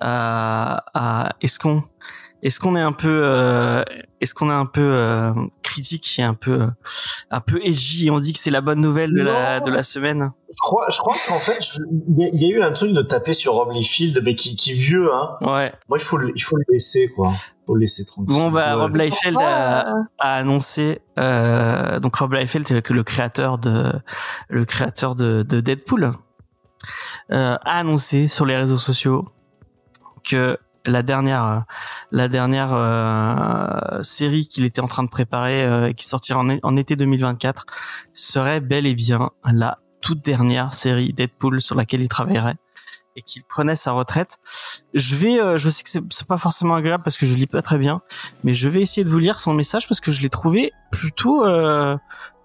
à, à est-ce qu'on est-ce qu'on est un peu, euh, est-ce qu'on est un peu euh, critique et un peu, euh, un peu edgy et on dit que c'est la bonne nouvelle de la de la semaine?
Je crois, je crois qu'en fait, il y, a- il y a eu un truc de taper sur Rob Liefeld, mais qui, qui est vieux, hein.
Ouais.
Moi, il faut, le- il faut le laisser, quoi. Faut le laisser tranquille.
Bon bah
Ouais.
Rob Liefeld a, a annoncé euh, donc Rob Liefeld c'est le créateur de le créateur de, de Deadpool a annoncé sur les réseaux sociaux que la dernière euh, la dernière euh, série qu'il était en train de préparer euh, qui sortira en, été 2024 serait bel et bien la toute dernière série Deadpool sur laquelle il travaillerait et qu'il prenait sa retraite. Je vais, euh, je sais que c'est pas forcément agréable parce que je lis pas très bien, mais je vais essayer de vous lire son message parce que je l'ai trouvé plutôt, euh,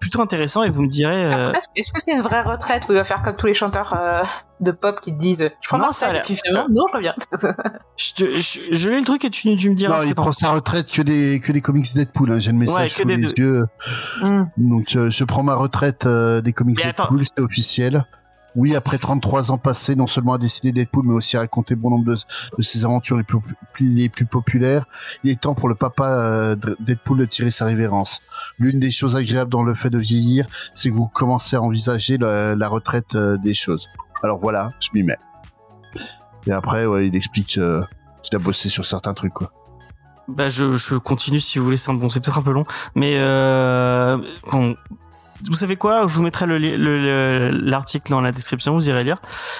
plutôt intéressant et vous me direz. euh,
Est-ce que c'est une vraie retraite où il va faire comme tous les chanteurs euh, de pop qui te disent je prends
Non,
ma
ça a
retraite et puis finalement non je reviens.
je, te- je, je lis le truc et tu, tu me diras.
Non,
ce
il prend sa retraite que des que des comics Deadpool. Hein. J'ai le message
Ouais,
sous les
deux.
yeux.
Hmm.
Donc euh, je prends ma retraite euh, des comics
Mais.
Deadpool, c'est officiel. Oui, après 33 ans passés, non seulement à dessiner Deadpool, mais aussi à raconter bon nombre de, ses aventures les plus, populaires, il est temps pour le papa euh, de- Deadpool de tirer sa révérence. L'une des choses agréables dans le fait de vieillir, c'est que vous commencez à envisager la, retraite euh, des choses. Alors voilà, je m'y mets. Et après, ouais, il explique euh, qu'il a bossé sur certains trucs, quoi.
Bah je, je continue si vous voulez. c'est Bon, c'est peut-être un peu long, mais bon. Vous savez quoi? Je vous mettrai le li- le- le- l'article dans la description. Vous irez lire.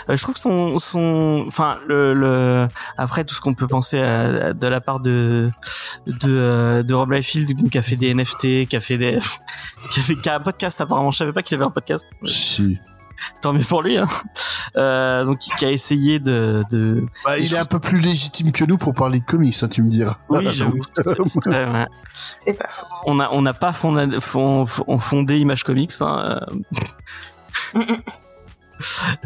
Euh, je trouve que son son, enfin le, le après tout ce qu'on peut penser à- de la part de de euh, de Rob Liefeld qui a fait des NFT, qui a fait des qui a fait qui a un podcast apparemment. Je savais pas qu'il avait un podcast.
Si.
Tant mieux pour lui. Hein. Euh, donc qui a essayé de de
Bah, il est un peu plus légitime que nous pour parler de comics, hein, tu me diras.
oui j'avoue. ouais. On a on n'a pas fondé, fond- fond- fondé Image Comics. Hein. euh.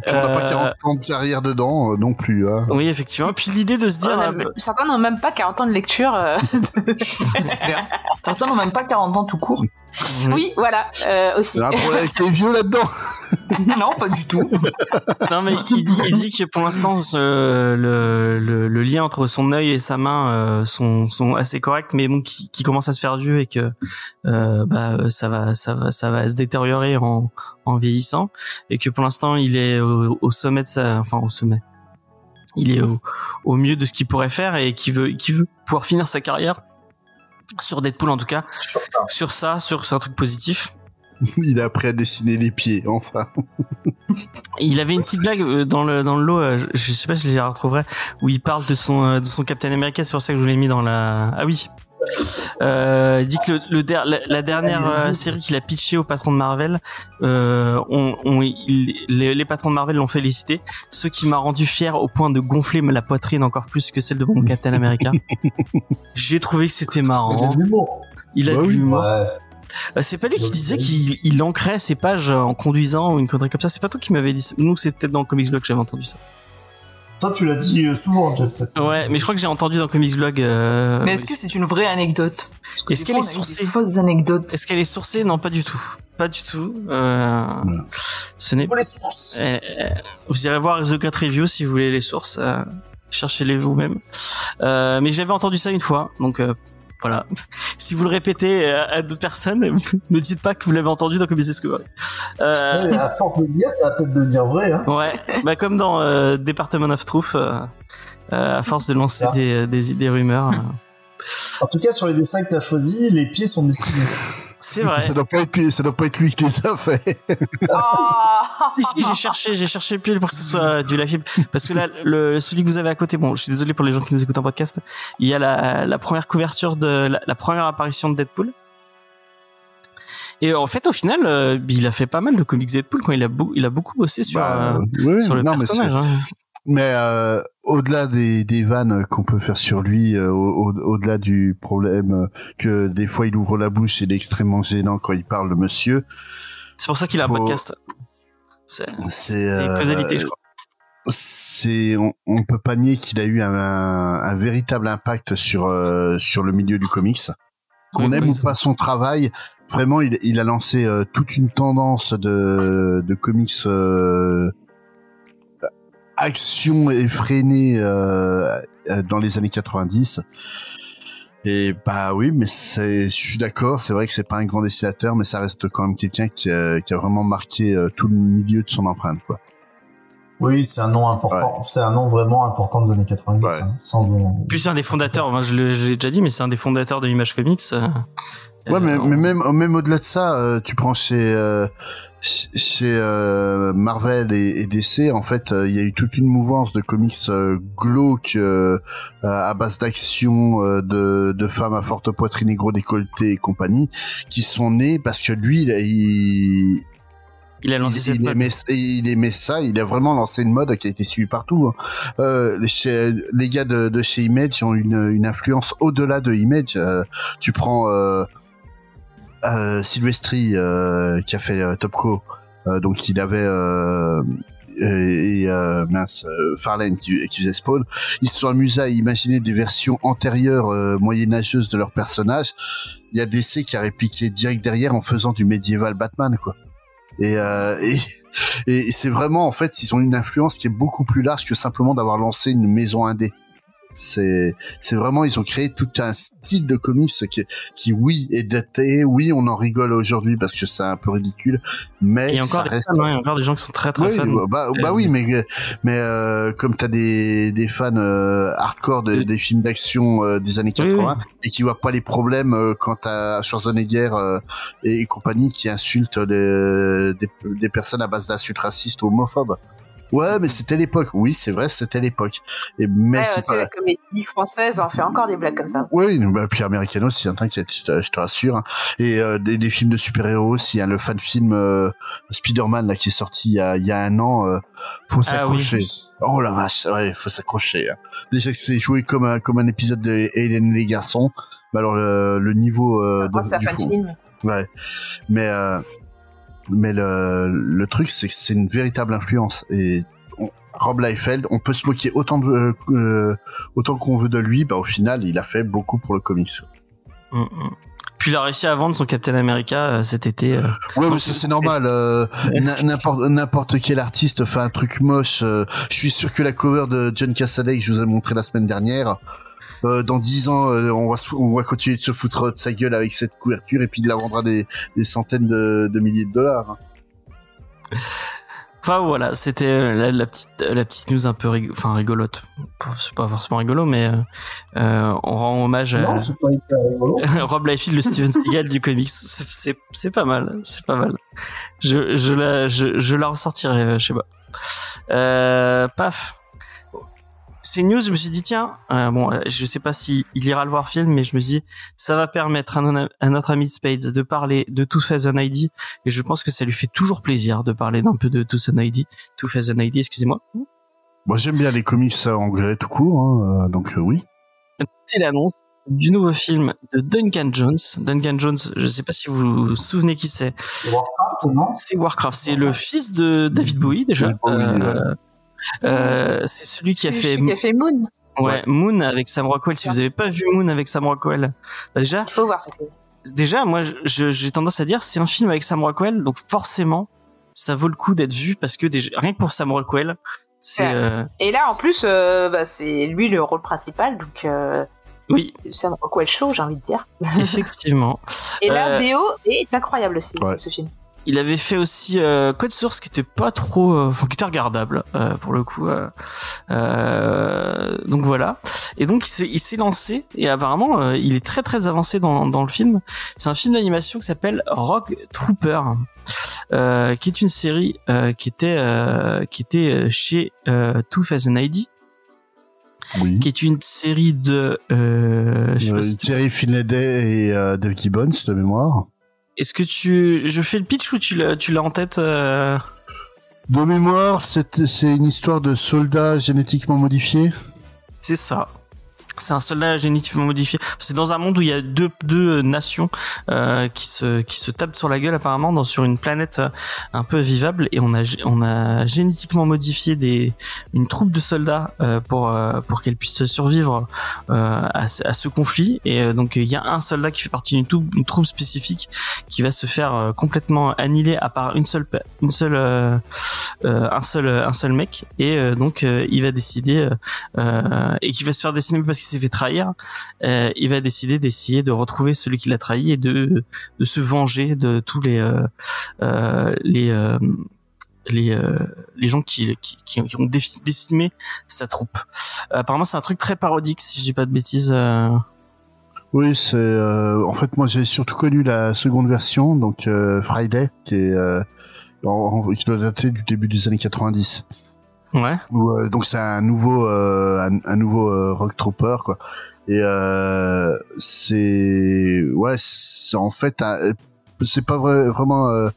On n'a pas
Euh,
40 ans de carrière dedans euh, non plus. Hein.
Oui, effectivement. Puis l'idée de se dire,
a-
euh,
Certains n'ont même pas 40 ans de lecture. euh.
Certains n'ont même pas 40 ans tout court.
Oui, voilà, euh, aussi.
Il y a un problème avec les vieux là-dedans.
non, pas du tout.
non mais il, dit- il dit que pour l'instant ce- le, le, le lien entre son œil et sa main euh, sont, sont assez corrects, mais bon, qui, qui commence à se faire vieux et que euh, bah ça va ça va ça va se détériorer en, en vieillissant et que pour l'instant il est au, au sommet de sa, enfin au sommet. Il est au, au mieux de ce qu'il pourrait faire et qui veut qui veut pouvoir finir sa carrière sur Deadpool en tout cas
Sur ça.
sur ça sur c'est un truc positif
Il a appris à dessiner les pieds, enfin.
Il avait une petite blague euh, dans le dans le lot, euh, je, je sais pas si je les retrouverai, où il parle de son euh, de son Captain America. C'est pour ça que je vous l'ai mis dans la. Ah oui. Euh, il dit que le, le der- la, la dernière euh, série qu'il a pitché au patron de Marvel, euh, on, on- il- les, les patrons de Marvel l'ont félicité, ce qui m'a rendu fier au point de gonfler la poitrine encore plus que celle de mon Captain America. J'ai trouvé que c'était marrant. Il a
Bah
de l'humour.
Ouais.
Euh, C'est pas lui qui disait qu'il il ancrait ses pages en conduisant ou une connerie comme ça. C'est pas toi qui m'avais dit ça. Nous, c'est peut-être dans Comics Blog que j'avais entendu ça.
Toi, tu l'as dit euh, souvent, Jet Set.
Ouais, mais je crois que j'ai entendu dans Comics Blog. euh,
Mais est-ce
oui.
que c'est une vraie anecdote?
Est-ce qu'elle est
des
sourcée?
fausses anecdotes.
Est-ce qu'elle est sourcée? Non, pas du tout. Pas du tout. Euh, Ce n'est.
Faut les sources.
Euh, euh, vous irez voir The Cut Review si vous voulez les sources. euh, Cherchez-les vous-même. Euh, mais j'avais entendu ça une fois, donc euh, voilà. si vous le répétez euh, à d'autres personnes, ne dites pas que vous l'avez entendu dans Comics Discovery. Euh,
Ouais, à force de le dire, ça va peut-être devenir vrai. Hein.
Ouais, bah comme dans euh, Department of Truth, euh, euh, à force de lancer des, des, des rumeurs.
En tout cas, sur les dessins que tu as choisis, les pieds sont dessinés.
C'est vrai.
Ça doit pas être ça doit pas être lui qui les a fait.
Oh
Si, si, j'ai cherché, j'ai cherché pile pour que ce soit du live parce que là, le, celui que vous avez à côté, bon, je suis désolé pour les gens qui nous écoutent en podcast, il y a la, la première couverture de la, la première apparition de Deadpool. Et en fait, au final, euh, il a fait pas mal de comics Deadpool quand il a, il a beaucoup bossé sur,
Bah,
euh,
ouais,
sur le
non, mais
personnage.
Mais euh, au-delà des, des vannes qu'on peut faire sur lui, euh, au- au- au-delà du problème euh, que des fois il ouvre la bouche et il est extrêmement gênant quand il parle de monsieur,
C'est pour ça qu'il a un podcast. C'est
euh,
causalité, je crois.
c'est on, on peut pas nier qu'il a eu un, un véritable impact sur euh, sur le milieu du comics. Qu'on aime ou pas son travail, vraiment il, il a lancé euh, toute une tendance de de comics euh, action effrénée euh, euh, dans les années 90. Et bah oui, mais c'est, je suis d'accord, c'est vrai que c'est pas un grand dessinateur, mais ça reste quand même quelqu'un qui, a- qui a vraiment marqué euh, tout le milieu de son empreinte, quoi.
Oui, c'est un nom important. C'est un nom vraiment important des années 90.
Ouais.
hein, sans
Puis c'est un des fondateurs, enfin, je l'ai je l'ai déjà dit, mais c'est un des fondateurs de Image Comics.
Ouais, mais, mais même, même au-delà de ça, euh, tu prends chez euh, chez euh, Marvel et, et DC, en fait, euh, il y a eu toute une mouvance de comics euh, glauques euh, à base d'action, euh, de, de femmes à forte poitrine et gros décolleté et compagnie, qui sont nés parce que lui, il, il,
il a lancé
il,
cette
il aimait, il aimait ça, il a vraiment lancé une mode qui a été suivie partout. hein. Euh, chez- les gars de, de chez Image ont une, une influence au-delà de Image. Euh, tu prends euh, euh, Silvestri euh, qui a fait euh, Topco, euh, donc il avait euh, et mince, Farlane qui, faisait Spawn, ils se sont amusés à imaginer des versions antérieures moyenâgeuses de leurs personnages. Il y a DC qui a répliqué direct derrière en faisant du médiéval Batman quoi. Et, euh, et, et c'est vraiment en fait ils ont une influence qui est beaucoup plus large que simplement d'avoir lancé une maison indé. C'est c'est vraiment ils ont créé tout un style de comics qui qui oui est daté, oui on en rigole aujourd'hui parce que c'est un peu ridicule, mais
Et
ça
encore des
reste
fans, hein, il y a encore des gens qui sont très très
oui,
fans.
bah, bah, bah oui, mais mais euh, comme t'as des des fans euh, hardcore de-
Oui.
des films d'action euh, des années
Oui,
80 et qui voient pas les problèmes euh, quand t'as Schwarzenegger euh, et, compagnie qui insultent les- des, des personnes à base d'insultes racistes ou homophobes. Ouais, mais c'était l'époque. Oui, c'est vrai, c'était l'époque. Et mais
Ouais,
c'est
tu sais,
pas.
la comédie française en fait encore des blagues comme ça.
Oui, bah, puis américaine aussi, hein, t'inquiète, je te, je te rassure. hein. Et euh, des, des films de super-héros aussi, hein, le fan film euh, Spider-Man là qui est sorti il y a, il y a un an, euh, faut
Ah
s'accrocher. Oh la vache, ouais, faut s'accrocher. hein. Déjà que c'est joué comme un comme un épisode de Hélène et les garçons, bah alors le, le niveau euh,
Après,
de-
c'est un
du
fan film.
Ouais, mais euh, mais le le truc c'est que c'est une véritable influence et on- Rob Liefeld, on peut se moquer autant de euh, autant qu'on veut de lui, bah au final il a fait beaucoup pour le comics.
Mm, mm. Puis il a réussi à vendre son Captain America euh, cet été. euh.
Ouais, mais c'est normal. euh, n'importe n'importe quel artiste fait un truc moche. euh, je suis sûr que la cover de John Cassaday que je vous ai montré la semaine dernière, euh, dans 10 ans, euh, on va se- on va continuer de se foutre de sa gueule avec cette couverture et puis il la vendra des, des centaines de, de milliers de dollars. hein.
Enfin voilà, c'était euh, la, la petite la petite news un peu rig- enfin rigolote. C'est pas forcément rigolo, mais euh, on rend hommage à
Non, c'est pas hyper rigolo.
Rob Liefeld, le Steven Seagal du comics. C'est- pas mal, c'est pas mal. Je je la je, je la ressortirai, je sais pas. Euh, paf. C'est une news, je me suis dit tiens, euh, bon, euh, je sais pas si il ira le voir film, mais je me dis ça va permettre à, non- à notre ami Spades de parler de Two Face an ID, et je pense que ça lui fait toujours plaisir de parler d'un peu de Two Face an ID, Two Face an ID, excusez-moi.
Moi j'aime bien les comics anglais tout court, hein, euh, donc euh, oui.
c'est l'annonce du nouveau film de Duncan Jones. Duncan Jones, je sais pas si vous vous souvenez qui c'est.
C'est Warcraft, non?
C'est Warcraft, c'est le fils de David Bowie déjà. Euh, euh, c'est celui qui a fait,
Qui a fait Moon.
ouais, Moon avec Sam Rockwell. Si vous avez pas vu Moon avec Sam Rockwell, bah déjà,
Il faut voir
déjà, moi, j'ai tendance à dire c'est un film avec Sam Rockwell, donc forcément, ça vaut le coup d'être vu parce que déjà, rien que pour Sam Rockwell, c'est,
Ouais.
euh,
Et là, en plus, euh, bah, c'est lui le rôle principal, donc euh,
oui,
quoi le show, j'ai envie de dire.
effectivement.
Et la
Euh,
BO est incroyable aussi,
Ouais.
ce film.
Il avait fait aussi euh, Code Source qui était pas trop, euh, enfin qui était regardable euh, pour le coup. euh, euh, donc voilà. Et donc il s'est- lancé et apparemment euh, il est très très avancé dans, dans le film. C'est un film d'animation qui s'appelle Rock Trooper, euh, qui est une série euh, qui était euh, qui était chez euh, Two Face an ID,
Oui.
qui est une série de. Euh, je sais pas si
Thierry Finlay et euh, Dave Gibbons de mémoire.
Est-ce que tu, je fais le pitch ou tu l'as, tu l'as en tête euh?
De mémoire, c'est c'est une histoire de soldats génétiquement modifiés.
C'est ça. C'est un soldat génétiquement modifié. C'est dans un monde où il y a deux, deux nations euh, qui se qui se tapent sur la gueule apparemment dans sur une planète euh, un peu vivable. Et on a on a génétiquement modifié des une troupe de soldats euh, pour euh, pour qu'elle puisse survivre euh, à, à ce conflit. Et donc il y a un soldat qui fait partie d'une troupe, une troupe spécifique qui va se faire complètement annihiler à part une seule une seule un seul un seul mec. Et donc il va décider et qui va se faire dessiner s'est fait trahir, euh, il va décider d'essayer de retrouver celui qui l'a trahi et de se venger de tous les euh, euh, les les les gens qui qui, qui ont décimé sa troupe. apparemment, c'est un truc très parodique, si je dis pas de bêtises.
Oui, c'est en fait moi j'ai surtout connu la seconde version, donc Friday, qui est en- qui doit dater du début des années 90.
Ouais.
Où, euh, donc c'est un nouveau euh, un, un nouveau euh, Rock Trooper quoi. Et euh, c'est ouais, c'est en fait c'est pas vrai, vraiment euh,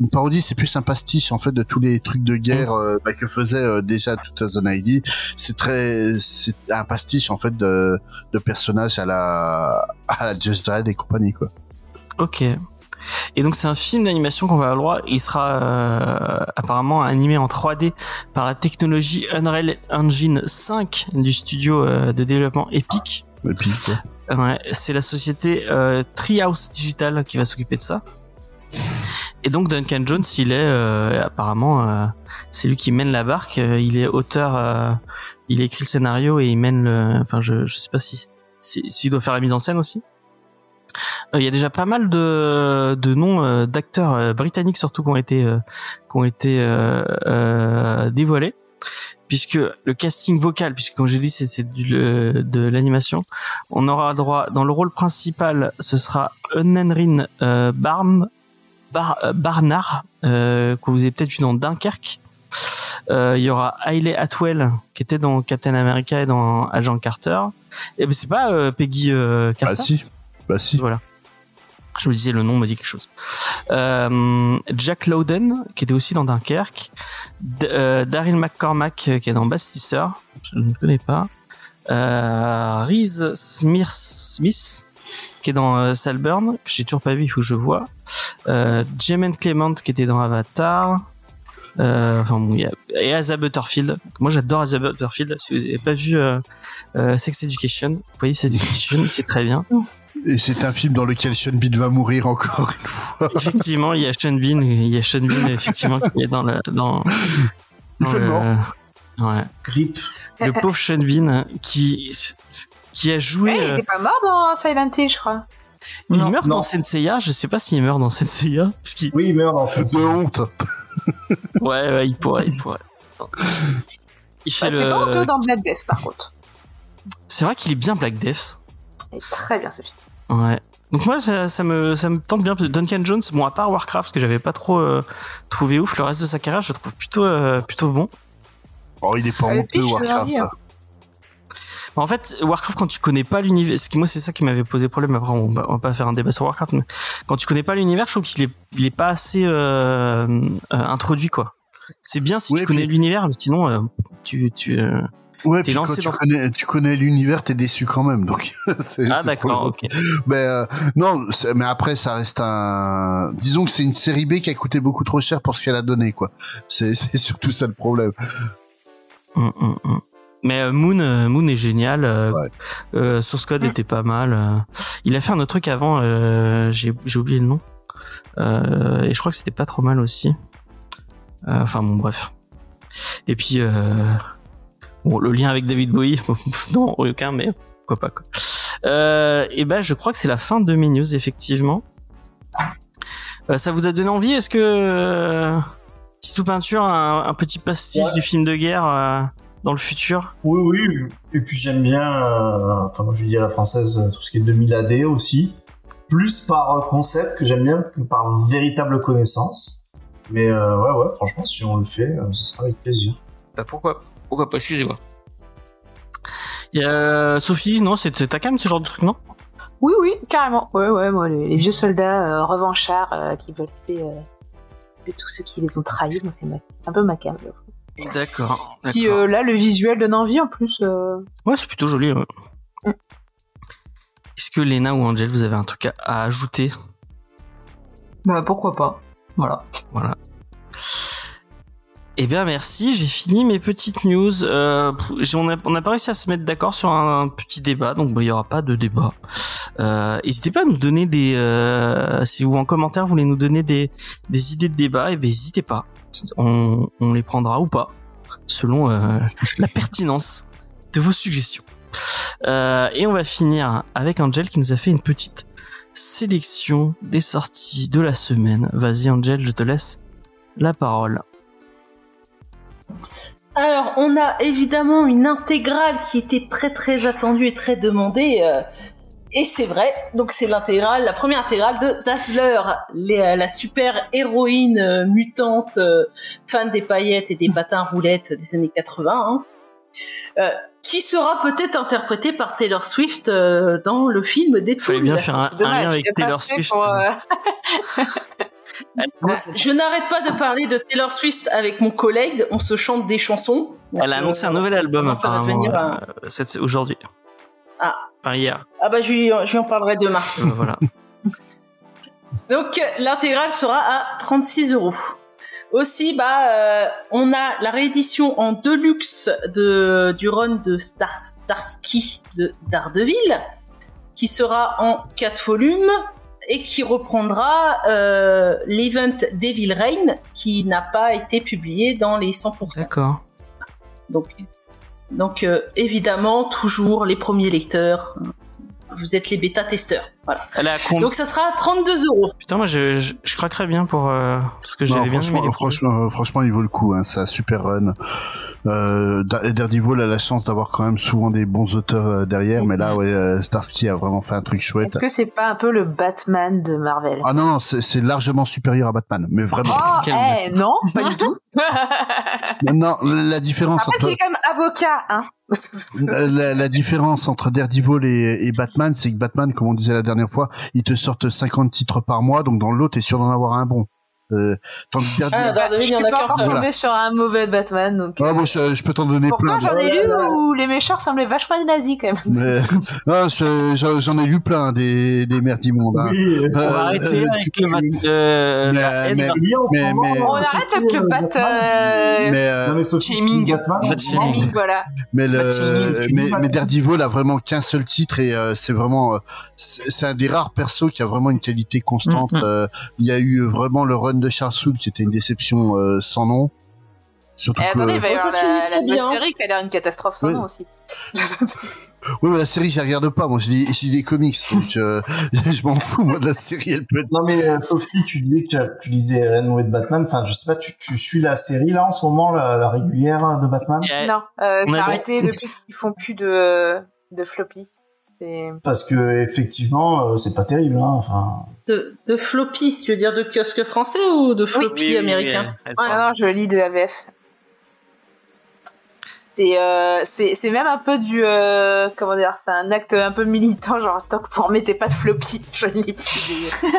une parodie, c'est plus un pastiche en fait de tous les trucs de guerre euh, bah, que faisait déjà tout ID. C'est très c'est un pastiche en fait de de personnages à la à la Just Dredd et compagnie quoi.
Ok. Et donc c'est un film d'animation qu'on va avoir le droit. Il sera euh, apparemment animé en 3D par la technologie Unreal Engine 5 du studio euh, de développement Epic.
Quoi.
Ouais, c'est la société euh, Treehouse Digital qui va s'occuper de ça. Et donc Duncan Jones, il est euh, apparemment, euh, c'est lui qui mène la barque. Euh, il est auteur, euh, il écrit le scénario et il mène le. Enfin, je je sais pas si si- s'il doit faire la mise en scène aussi. Euh, Il y a déjà pas mal de de noms euh, d'acteurs euh, britanniques surtout qui ont été qui ont été dévoilés puisque le casting vocal, puisque comme j'ai dit c'est de l'animation, on aura droit dans le rôle principal, ce sera Unenrin Barnard, que vous avez peut-être vu dans Dunkerque. Il y aura Hailey Atwell qui était dans Captain America et dans Agent Carter. Et ben c'est pas Peggy Carter.
Bah si, bah.
Voilà. Je me disais, le nom me dit quelque chose. Euh, Jack Lowden, qui était aussi dans Dunkerque. Euh, Daryl McCormack, euh, qui est dans Bastister. Je ne connais pas. Reese Smith, qui est dans Salburn, que j'ai toujours pas vu, il faut que je vois. Euh, Clement, qui était dans Avatar. Euh, enfin bon, il y a, et Asa Butterfield. Moi, j'adore Asa Butterfield. Si vous n'avez pas vu euh, euh, Sex Education, vous voyez Sex Education, c'est très bien.
Et c'est un film dans lequel Sean Bean va mourir encore une fois.
effectivement, il y a Sean Bean, il y a Sean Bean effectivement qui est dans le dans,
Il
dans
fait le mort.
ouais.
Rip.
Le pauvre Sean Bean qui qui a joué.
Ouais, il était pas mort dans Silent Hill, je crois.
Il
Non,
meurt
non.
dans Senseiya. Je sais pas s'il meurt dans Senseiya, parce qu'il
Oui, il meurt dans fait.
De honte.
ouais, ouais, il pourrait, il pourrait. Il fait
Bah, c'est pas honteux
le.
dans Black Death, par contre.
C'est vrai qu'il est bien Black Death.
Il est très bien ce film.
Ouais. Donc moi ça, ça me ça me tente bien Duncan Jones bon à part Warcraft que j'avais pas trop euh, trouvé ouf le reste de sa carrière je le trouve plutôt euh, plutôt bon
Oh, il est pas
Ah,
honteux, Warcraft.
En fait, Warcraft, quand tu connais pas l'univers, ce qui moi c'est ça qui m'avait posé problème. Après, on va, pas faire un débat sur Warcraft, mais quand tu connais pas l'univers, je trouve qu'il est, il est pas assez euh, euh, introduit quoi. C'est bien si tu connais
puis-
l'univers, mais sinon euh, tu, tu. euh,
Ouais, puis quand tu
dans-
connais, tu connais l'univers, t'es déçu quand même. Donc.
Ah d'accord, ok.
Mais euh, non, mais après, ça reste un. Disons que c'est une série B qui a coûté beaucoup trop cher pour ce qu'elle a donné, quoi. C'est c'est surtout ça le problème.
Hum, hum, hum. Mais euh, Moon, euh, Moon est génial. Euh,
Ouais.
euh, Source Code était pas mal. euh. Il a fait un autre truc avant. euh, J'ai j'ai oublié le nom. Euh, et je crois que c'était pas trop mal aussi. Euh, Enfin bon, bref. Et puis euh, bon, le lien avec David Bowie, non aucun, mais pourquoi pas quoi. Euh, et ben, je crois que c'est la fin de mes news effectivement. Euh, ça vous a donné envie? Est-ce que euh, Tito Peinture, un, un petit pastiche
Ouais.
du film de guerre euh, dans le futur
Oui, oui. Et puis j'aime bien, euh, enfin moi je dis à la française, euh, tout ce qui est 2000 AD aussi. Plus par concept que j'aime bien que par véritable connaissance. Mais euh, ouais, ouais, franchement, si on le fait, euh, ce sera avec plaisir.
Bah pourquoi Pourquoi pas Excusez-moi. Sophie, non, c'est ta cam ce genre de truc, non?
Oui, oui, carrément. Ouais, ouais, moi, les, les vieux soldats euh, revanchards euh, qui veulent tuer euh, tous ceux qui les ont trahis, moi, c'est un peu ma cam. j'avoue.
D'accord.
Puis euh, là, le visuel donne envie en plus. euh.
Ouais, c'est plutôt joli. ouais.
Mm.
Est-ce que Lena ou Angel, vous avez un truc à, à ajouter?
Bah pourquoi pas. Voilà.
Voilà. Eh bien, merci. J'ai fini mes petites news. Euh, on n'a on a pas réussi à se mettre d'accord sur un, petit débat, donc bah, il y aura pas de débat. Euh, N'hésitez pas à nous donner des, euh, si vous en commentaire voulez nous donner des, des idées de débat, et ben n'hésitez pas. On, on les prendra ou pas, selon euh, la pertinence de vos suggestions. Euh, et on va finir avec Angel qui nous a fait une petite sélection des sorties de la semaine. Vas-y Angel, je te laisse la parole.
Alors, on a évidemment une intégrale qui était très très attendue et très demandée. euh, et c'est vrai, donc c'est l'intégrale, la première intégrale de Dazzler, les- euh, la super héroïne euh, mutante, euh, fan des paillettes et des patins roulettes des années 80, hein, euh, qui sera peut-être interprétée par Taylor Swift dans le film Deadpool.
Fallait bien faire un, lien avec Taylor Swift.
pour,
Je n'arrête pas de parler de Taylor Swift avec mon collègue, on se chante des chansons.
Elle a annoncé un nouvel album
ça va
apparemment
un-
aujourd'hui.
Ah.
Enfin hier.
Ah bah je lui, je lui en parlerai demain.
Euh, voilà.
Donc l'intégrale sera à 36 euros. Aussi, bah, euh, on a la réédition en deluxe de, du run de Star, Starsky de Daredevil, qui sera en 4 volumes et qui reprendra euh, l'event Devil Reign, qui n'a pas été publié dans les 100%.
D'accord.
Donc, donc euh, évidemment, toujours les premiers lecteurs. Vous êtes les bêta-testeurs. Voilà.
Elle est à combien
Donc ça sera à 32 euros.
Putain, moi je, je, je craquerais bien pour. euh, parce que j'avais bien aimé
franchement,
les
franchement, euh, franchement, il vaut le coup. Hein, c'est un super run. Euh, Da- Daredevil a la chance d'avoir quand même souvent des bons auteurs euh, derrière, mais là, ouais, euh, Starsky a vraiment fait un truc chouette.
Est-ce que c'est pas un peu le Batman de Marvel?
Ah non, c'est largement supérieur à Batman, mais vraiment.
Oh,
Quel
eh, non, pas du tout.
non, la différence
Après, tu
entre
es quand même avocat, hein.
la, la différence entre Daredevil et, et Batman, c'est que Batman, comme on disait la dernière fois, ils te sortent 50 titres par mois, donc dans l'autre, t'es sûr d'en avoir un bon. Euh, Daredevil-
Ah, Daredevil, il y en
je
a
suis pas
qu'un
encore
Voilà.
sur un mauvais Batman, donc.
Ah,
euh,
bon, je, je peux t'en donner
Pourtant,
plein.
j'en ai lu où les méchants ressemblaient vachement nazis, quand même.
Mais, ah, je- j'en j'en ai lu plein des, des merdes immondes. hein.
Oui,
On
Euh,
va arrêter
euh,
avec le mat- euh,
mais, mais- mais-
euh,
On arrête avec le
Batman.
Bat. euh,
mais, euh,
mais
Shaming.
Bat shaming.
voilà.
mais, le, mais, mais Daredevil a vraiment qu'un seul titre et euh, c'est vraiment, euh, c'est c'est un des rares persos qui a vraiment une qualité constante.
Mhm.
Euh, il y a eu vraiment le run de Charles Soule qui était une déception euh, sans nom. Surtout
Et
que,
attendez, il va y
Oh,
avoir la, série qui a l'air une catastrophe sans
Oui.
nom aussi.
oui, mais la série, je la regarde pas. Moi, je lis, je lis des comics, donc euh, je m'en fous. Moi, de la série, elle peut être.
Non mais euh, Sophie, tu disais que tu, lisais de Batman. Enfin, je sais pas, tu, tu suis la série là en ce moment, la, la régulière de Batman?
Euh,
Non, euh, j'ai
a-
arrêté depuis qu'ils font plus de, de floppy.
Parce que effectivement, euh, c'est pas terrible. Hein. Enfin,
De, de floppy, tu veux dire de kiosque français ou de floppy
oui, oui, oui,
américain Ouais.
Ah non, je lis de la VF. C'est euh, c'est c'est même un peu du euh, comment dire, c'est un acte un peu militant genre tant que vous remettez pas de floppy, je ne lis plus.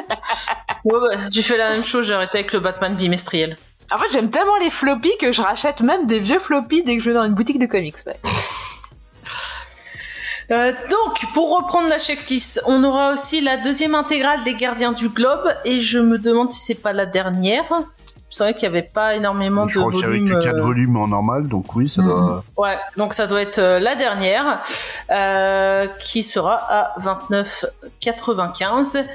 Ouais, bah, j'ai fait la même chose, j'ai arrêté avec le Batman bimestriel.
En fait, j'aime tellement les floppies que je rachète même des vieux floppies dès que je vais dans une boutique de comics. Ouais.
Euh, donc, pour reprendre la checklist, on aura aussi la deuxième intégrale des Gardiens du Globe, et je me demande si c'est pas la dernière. C'est vrai qu'il n'y avait pas énormément
Je
de
crois qu'il y avait que 4
euh,
volumes en normal, donc oui, ça doit.
Ouais, donc ça doit être euh, la dernière, euh, qui sera à 29,95.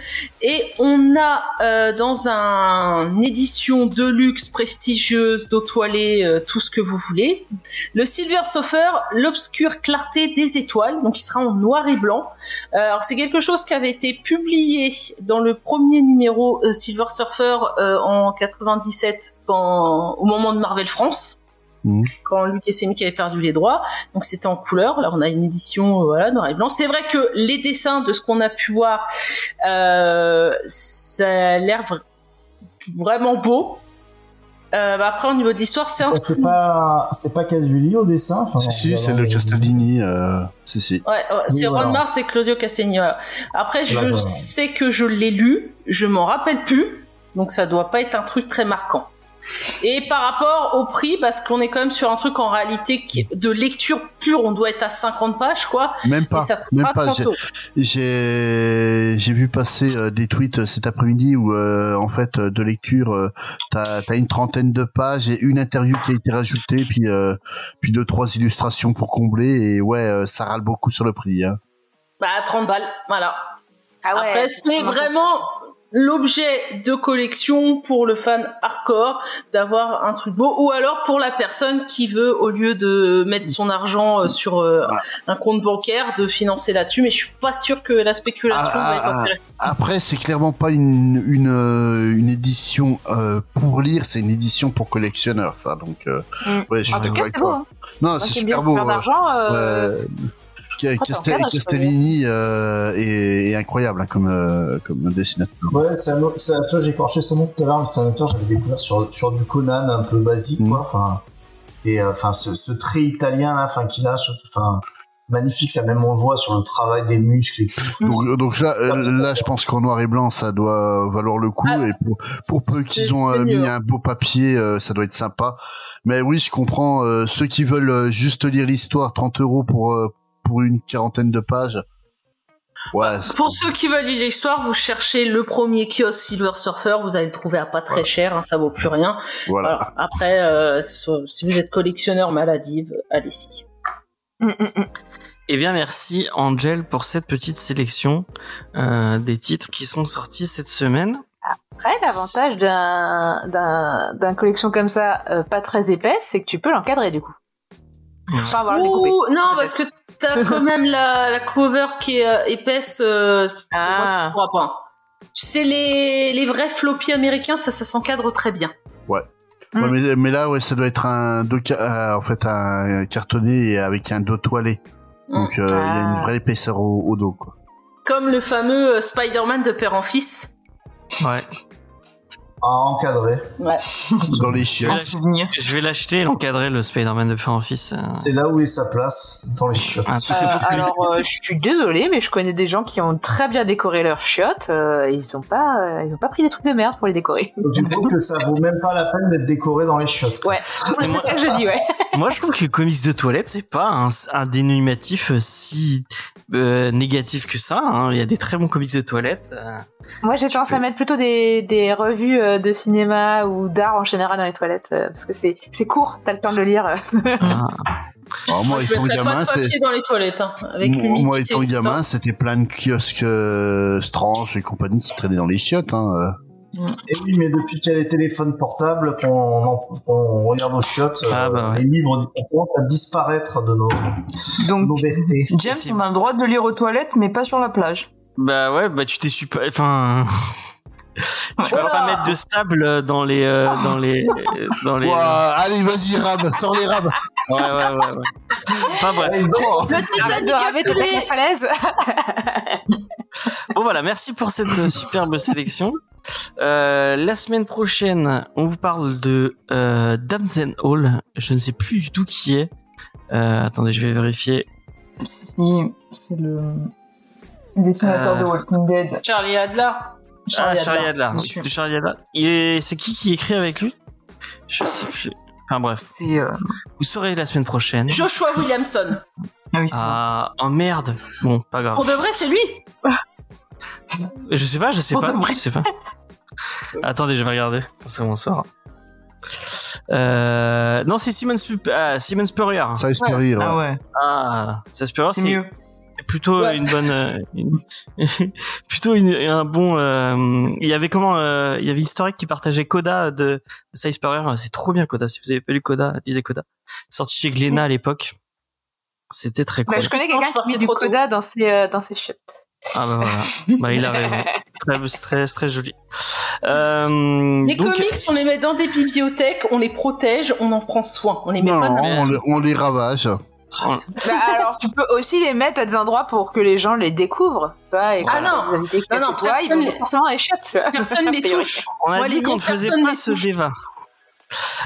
Et on a euh, dans un édition de luxe prestigieuse, d'eau toilée, euh, tout ce que vous voulez, le Silver Surfer, l'obscure clarté des étoiles, donc il sera en noir et blanc. Alors c'est quelque chose qui avait été publié dans le premier numéro Silver Surfer en 97 quand, au moment de Marvel France quand Luc Essemic avait perdu les droits. Donc c'était en couleur. Là, on a une édition euh, voilà noir et blanc. C'est vrai que les dessins de ce qu'on a pu voir, euh, ça a l'air vra- vraiment beau. Euh, bah, après, au niveau de l'histoire, c'est un
c'est pas, c'est pas Casuli au dessin. Enfin,
Si, si, c'est le. Castellini. Euh, si, si.
Ouais, ouais, c'est. Ron Mars et Claudio voilà. Après, je
voilà.
sais que je l'ai lu, je m'en rappelle plus, donc ça doit pas être un truc très marquant. Et par rapport au prix, parce qu'on est quand même sur un truc en réalité qui, de lecture pure, on doit être à 50 pages, quoi.
Même pas. Même pas.
30
J'ai- vu passer euh, des tweets euh, cet après-midi où euh, en fait euh, de lecture euh, t'as as une trentaine de pages et une interview qui a été rajoutée puis euh, puis deux trois illustrations pour combler et ouais euh, ça râle beaucoup sur le prix. Hein.
Bah, 30 balles, voilà.
Ah ouais.
Après, c'est vraiment l'objet de collection pour le fan hardcore d'avoir un truc beau ou alors pour la personne qui veut au lieu de mettre son argent euh, sur euh, un compte bancaire de financer là-dessus mais je suis pas sûr que la spéculation
Ah,
va être
ah,
intéressante.
Après, c'est clairement pas une une euh, une édition euh, pour lire, c'est une édition pour collectionneurs, ça. Donc, euh,
Mm.
ouais, je suis
En tout cas, c'est beau. Hein.
Non, c'est super beau. ouais. Castel- Castellini euh, est, est incroyable hein, comme euh, comme dessinateur.
Ouais, c'est un, auteur, j'ai écorché son nom tout à l'heure, mais c'est un auteur que j'avais découvert sur, sur du Conan un peu basique,
Mhm.
quoi. Enfin, et euh, enfin, ce, ce trait italien là, enfin, qu'il a, enfin, magnifique, ça même on le voit sur le travail des muscles et tout.
Donc, donc là, là, je pense qu'en noir et blanc, ça doit valoir le coup.
Ah,
et pour, pour peu qu'ils ont euh, mis
hein.
un beau papier, euh, ça doit être sympa. Mais oui, je comprends euh, ceux qui veulent juste lire l'histoire, 30 euros pour pour une quarantaine de pages. Ouais. c'est-
Pour ceux qui veulent lire l'histoire, vous cherchez le premier kiosque Silver Surfer, vous allez le trouver à pas très cher, hein, ça vaut plus rien.
Voilà.
Après, euh, si vous êtes collectionneur maladive, allez-y.
Mm, mm, mm.
Eh bien, merci Angel pour cette petite sélection euh, des titres qui sont sortis cette semaine.
Après, l'avantage d'un d'un d'un collection comme ça, euh, pas très épaisse, c'est que tu peux l'encadrer du coup. Sans avoir.
Ouh, non, parce que t'as quand même la, la cover qui est euh, épaisse. Euh,
Ah.
tu pas. C'est les, les vrais floppies américains, ça, ça s'encadre très bien.
Ouais,
Mm.
mais, mais là, ouais, ça doit être un euh, en fait, un cartonné avec un dos toilé. Donc, euh, il y a une
Ah.
vraie épaisseur au, au dos, quoi.
Comme le fameux euh, Spider-Man de père en fils.
Ouais.
À encadrer.
Ouais.
Dans les chiottes.
Un
vais
souvenir.
Je vais l'acheter et l'encadrer, le Spider-Man de en fils.
C'est là où est sa place, dans les chiottes.
truc
Euh, alors, euh, je suis désolée, mais je connais des gens qui ont très bien décoré leurs chiottes. euh, ils ont pas, euh, ils ont pas pris des trucs de merde pour les décorer.
Donc, du coup, que ça vaut même pas la peine d'être décoré dans les chiottes.
Ouais, c'est ça que je dis, ouais.
Moi, je trouve que comics de toilette, c'est pas un, un dénominatif euh, si euh, négatif que ça. hein. Il y a des très bons comics de toilette. euh.
Moi, j'ai tendance
peux-
à mettre plutôt des, des revues euh, de cinéma ou d'art en général dans les toilettes, euh, parce que c'est c'est court, t'as le temps de le lire.
Ah.
Alors, moi,
Je
étant gamin,
de
c'était...
papier dans les toilettes, hein, avec
Moi,
l'humidité.
moi, étant
et tout
gamin, c'était plein de kiosques euh, Strange et compagnie qui traînaient dans les chiottes. Hein. Euh.
Et oui, mais depuis qu'il y a les téléphones portables, qu'on regarde aux chiottes,
Ah,
euh,
bah ouais.
les livres on commence à disparaître de nos,
Donc,
nos.
James, on a le droit de lire aux toilettes, mais pas sur la plage.
Bah ouais, bah tu t'es super. Enfin. Tu vas pas mettre de sable dans les euh, dans les dans les.
Ouah, allez, vas-y, Ram, sors les rames.
Ouais ouais ouais. ouais. Enfin bref.
Le Titanic
de
a coulé.
Bon voilà, merci pour cette euh, superbe sélection. Euh, la semaine prochaine, on vous parle de euh, Damson Hall. Je ne sais plus du tout qui est. Euh, attendez, je vais vérifier.
C'est c'est le dessinateur
Euh.
de Walking Dead.
Charlie Adler.
ah, Charlie Adler. C'est Charlie Adler. Est- C'est qui qui écrit avec lui? Je sais plus. Enfin bref,
euh,
vous saurez la semaine prochaine.
Joshua Williamson.
Ah oui, c'est ça.
Ah, oh merde. Bon, pas grave.
Pour de vrai, c'est lui.
Je sais pas, je sais
Pour
pas,
de vrai.
je sais pas. Attendez, je vais regarder. On sort. Euh, non, c'est Simon, Sp- ah, Simon Spurrier.
Ça.
Ah
ouais.
Ah, ça Spurrier,
c'est
c'est
mieux.
plutôt
Ouais.
une bonne, euh, une- plutôt une- un bon. euh, il y avait comment euh, Il y avait Historique qui partageait Coda de, de Spurrier. C'est trop bien Coda. Si vous avez pas lu Coda, lisez Coda. Sorti chez Glénat à l'époque. C'était très
Bah,
cool.
je connais quelqu'un qui met du coda dans ses, euh, dans ses chiottes.
Ah bah voilà. bah il a raison. Très, c'est très, très joli. Euh,
Les
donc,
comics, on les met dans des bibliothèques, on les protège, on en prend soin. On les met
Non,
pas dans
on, les- on les ravage.
Bah, alors, tu peux aussi les mettre à des endroits pour que les gens les découvrent. et
Ah non. Non,
toi, ils
personne les-
forcément les chiottes.
Personne les touche.
on a
Moi,
dit qu'on ne faisait pas ce débat.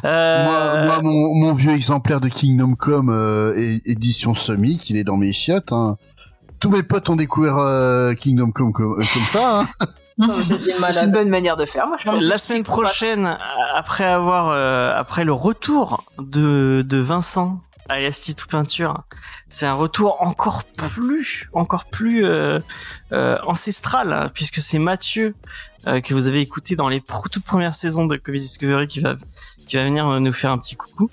Euh,
Moi, moi, mon, mon vieux exemplaire de Kingdom Come euh, édition Semic, il est dans mes chiottes. Hein. Tous mes potes ont découvert euh, Kingdom Come comme, euh, comme ça. Hein.
C'est
une bonne manière de faire, moi je
la semaine prochaine, après avoir, euh, après le retour de, de Vincent à Elasti tout peinture, c'est un retour encore plus, encore plus euh, euh, ancestral, hein, puisque c'est Mathieu euh, que vous avez écouté dans les toutes premières saisons de Comics Discovery qui va qui va venir nous faire un petit coucou.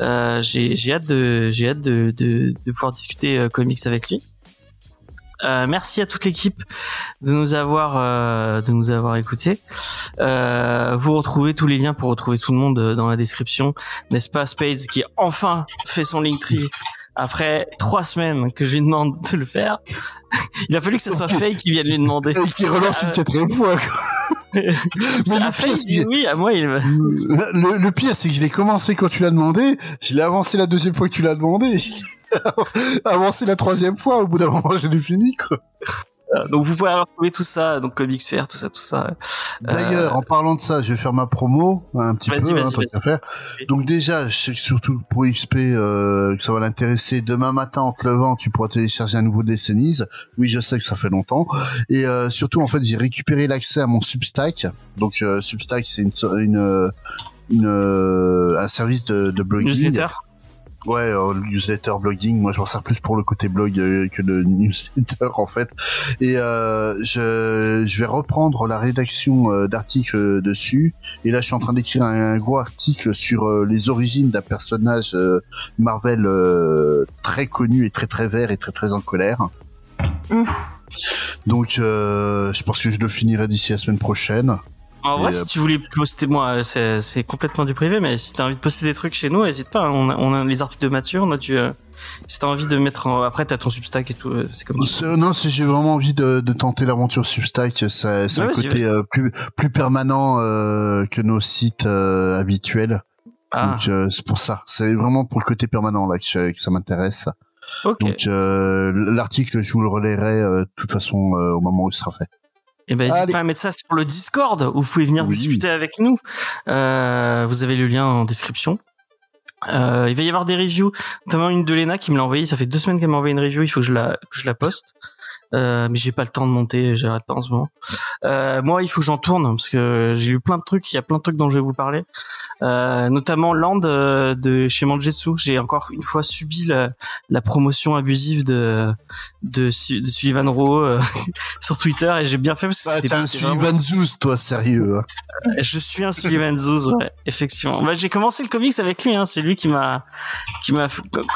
Euh, j'ai hâte de j'ai hâte de, de de pouvoir discuter euh, comics avec lui. Euh, merci à toute l'équipe de nous avoir euh, de nous avoir écoutés. Euh, vous retrouvez tous les liens pour retrouver tout le monde euh, dans la description, n'est-ce pas Spades qui enfin fait son Linktree après trois semaines que je lui demande de le faire. Il a fallu que ce soit Faye qui vienne lui demander.
Et qui relance une quatrième fois. quoi.
Mais
le
à Faye,
pire,
il dit oui, à moi il va.
Le, le pire, c'est que je l'ai commencé quand tu l'as demandé, je l'ai avancé la deuxième fois que tu l'as demandé, avancé la troisième fois, au bout d'un moment, je l'ai fini, quoi.
Euh, Donc vous pouvez retrouver tout ça, donc Comics Fair, tout ça, tout ça.
D'ailleurs, en parlant de ça, je vais faire ma promo, un petit peu, hein, tant
vas-y.
qu'à faire. Donc déjà, je sais que surtout pour XP, euh, que ça va l'intéresser. Demain matin, en te levant, tu pourras télécharger un nouveau Destinies. Oui, je sais que ça fait longtemps. Et euh, surtout, en fait, j'ai récupéré l'accès à mon Substack. Donc euh, Substack, c'est une, une, euh, une, euh, un service de, de blogging.
Newsletter.
Ouais, euh, newsletter, blogging. Moi, je m'en sers plus pour le côté blog euh, que le newsletter, en fait. Et euh, je, je vais reprendre la rédaction euh, d'articles euh, dessus. Et là, je suis en train d'écrire un, un gros article sur les origines d'un personnage Marvel très connu et très très vert et très très en colère. Donc, euh, je pense que je le finirai d'ici la semaine prochaine.
En vrai, si tu voulais poster, moi, euh, c'est, complètement du privé, mais si t'as envie de poster des trucs chez nous, n'hésite pas. hein. On a, on a les articles de Mathieu, on a du. euh, si t'as envie de mettre, en... après t'as ton Substack et tout, euh, c'est comme ça.
Non, si j'ai vraiment envie de, de tenter l'aventure Substack, c'est
Ouais,
un côté euh, plus plus permanent euh, que nos sites euh, habituels.
Ah,
Donc c'est pour ça. C'est vraiment pour le côté permanent là que, ça m'intéresse. Donc l'article, je vous le relayerai de toute façon au moment où il sera fait.
Et ben, n'hésitez pas à mettre ça sur le Discord où vous pouvez venir
Oui.
discuter avec nous. Euh, vous avez le lien en description. Euh, il va y avoir des reviews, notamment une de Lena qui me l'a envoyé. Ça fait deux semaines qu'elle m'a envoyé une review. Il faut que je la, que je la poste. Euh, mais j'ai pas le temps de monter. J'arrête pas en ce moment. Euh, moi, il faut que j'en tourne parce que j'ai lu plein de trucs. Il y a plein de trucs dont je vais vous parler. Euh, notamment Land euh, de chez Mangetsu. J'ai encore une fois subi la, la promotion abusive de de, de Sullivan Rowe euh, sur Twitter et j'ai bien fait parce que
Bah,
c'était
T'es un
c'était vraiment-
Sullivan Zouz, toi, sérieux. hein.
je suis un Sullivan Zouz, ouais, effectivement. Bah, j'ai commencé le comics avec lui, hein. C'est lui qui m'a, qui m'a,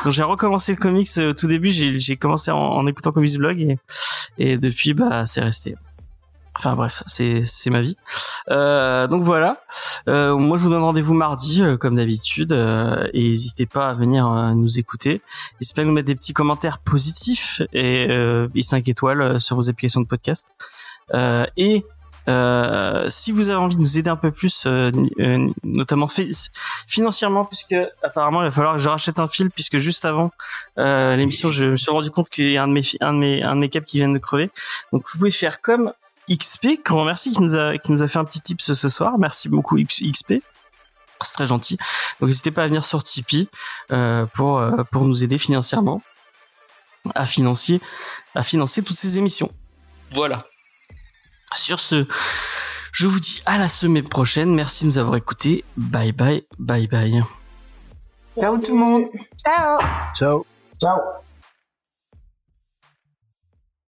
quand- j'ai recommencé le comics au tout début, j'ai, j'ai commencé en, en écoutant Comics Blog et, et depuis, bah, c'est resté. Enfin bref, c'est, c'est ma vie. Euh, donc voilà. Euh, moi, je vous donne rendez-vous mardi, euh, comme d'habitude, euh, et n'hésitez pas à venir euh, nous écouter. N'hésitez pas à nous mettre des petits commentaires positifs et, et 5 étoiles sur vos applications de podcast. Et euh, si vous avez envie de nous aider un peu plus, euh, euh, notamment fi- financièrement, puisque apparemment il va falloir que je rachète un fil, puisque juste avant euh, l'émission, je me suis rendu compte qu'il y a un de mes un de mes un de mes câbles qui vient de crever. Donc vous pouvez faire comme XP, qu'on remercie, qui nous a qui nous a fait un petit tip ce, soir. Merci beaucoup XP. C'est très gentil. Donc n'hésitez pas à venir sur Tipeee euh, pour pour nous aider financièrement à financer à financer toutes ces émissions. Voilà. Sur ce, je vous dis à la semaine prochaine. Merci de nous avoir écoutés. Bye bye, bye bye.
Ciao tout le monde
Ciao
Ciao.
Ciao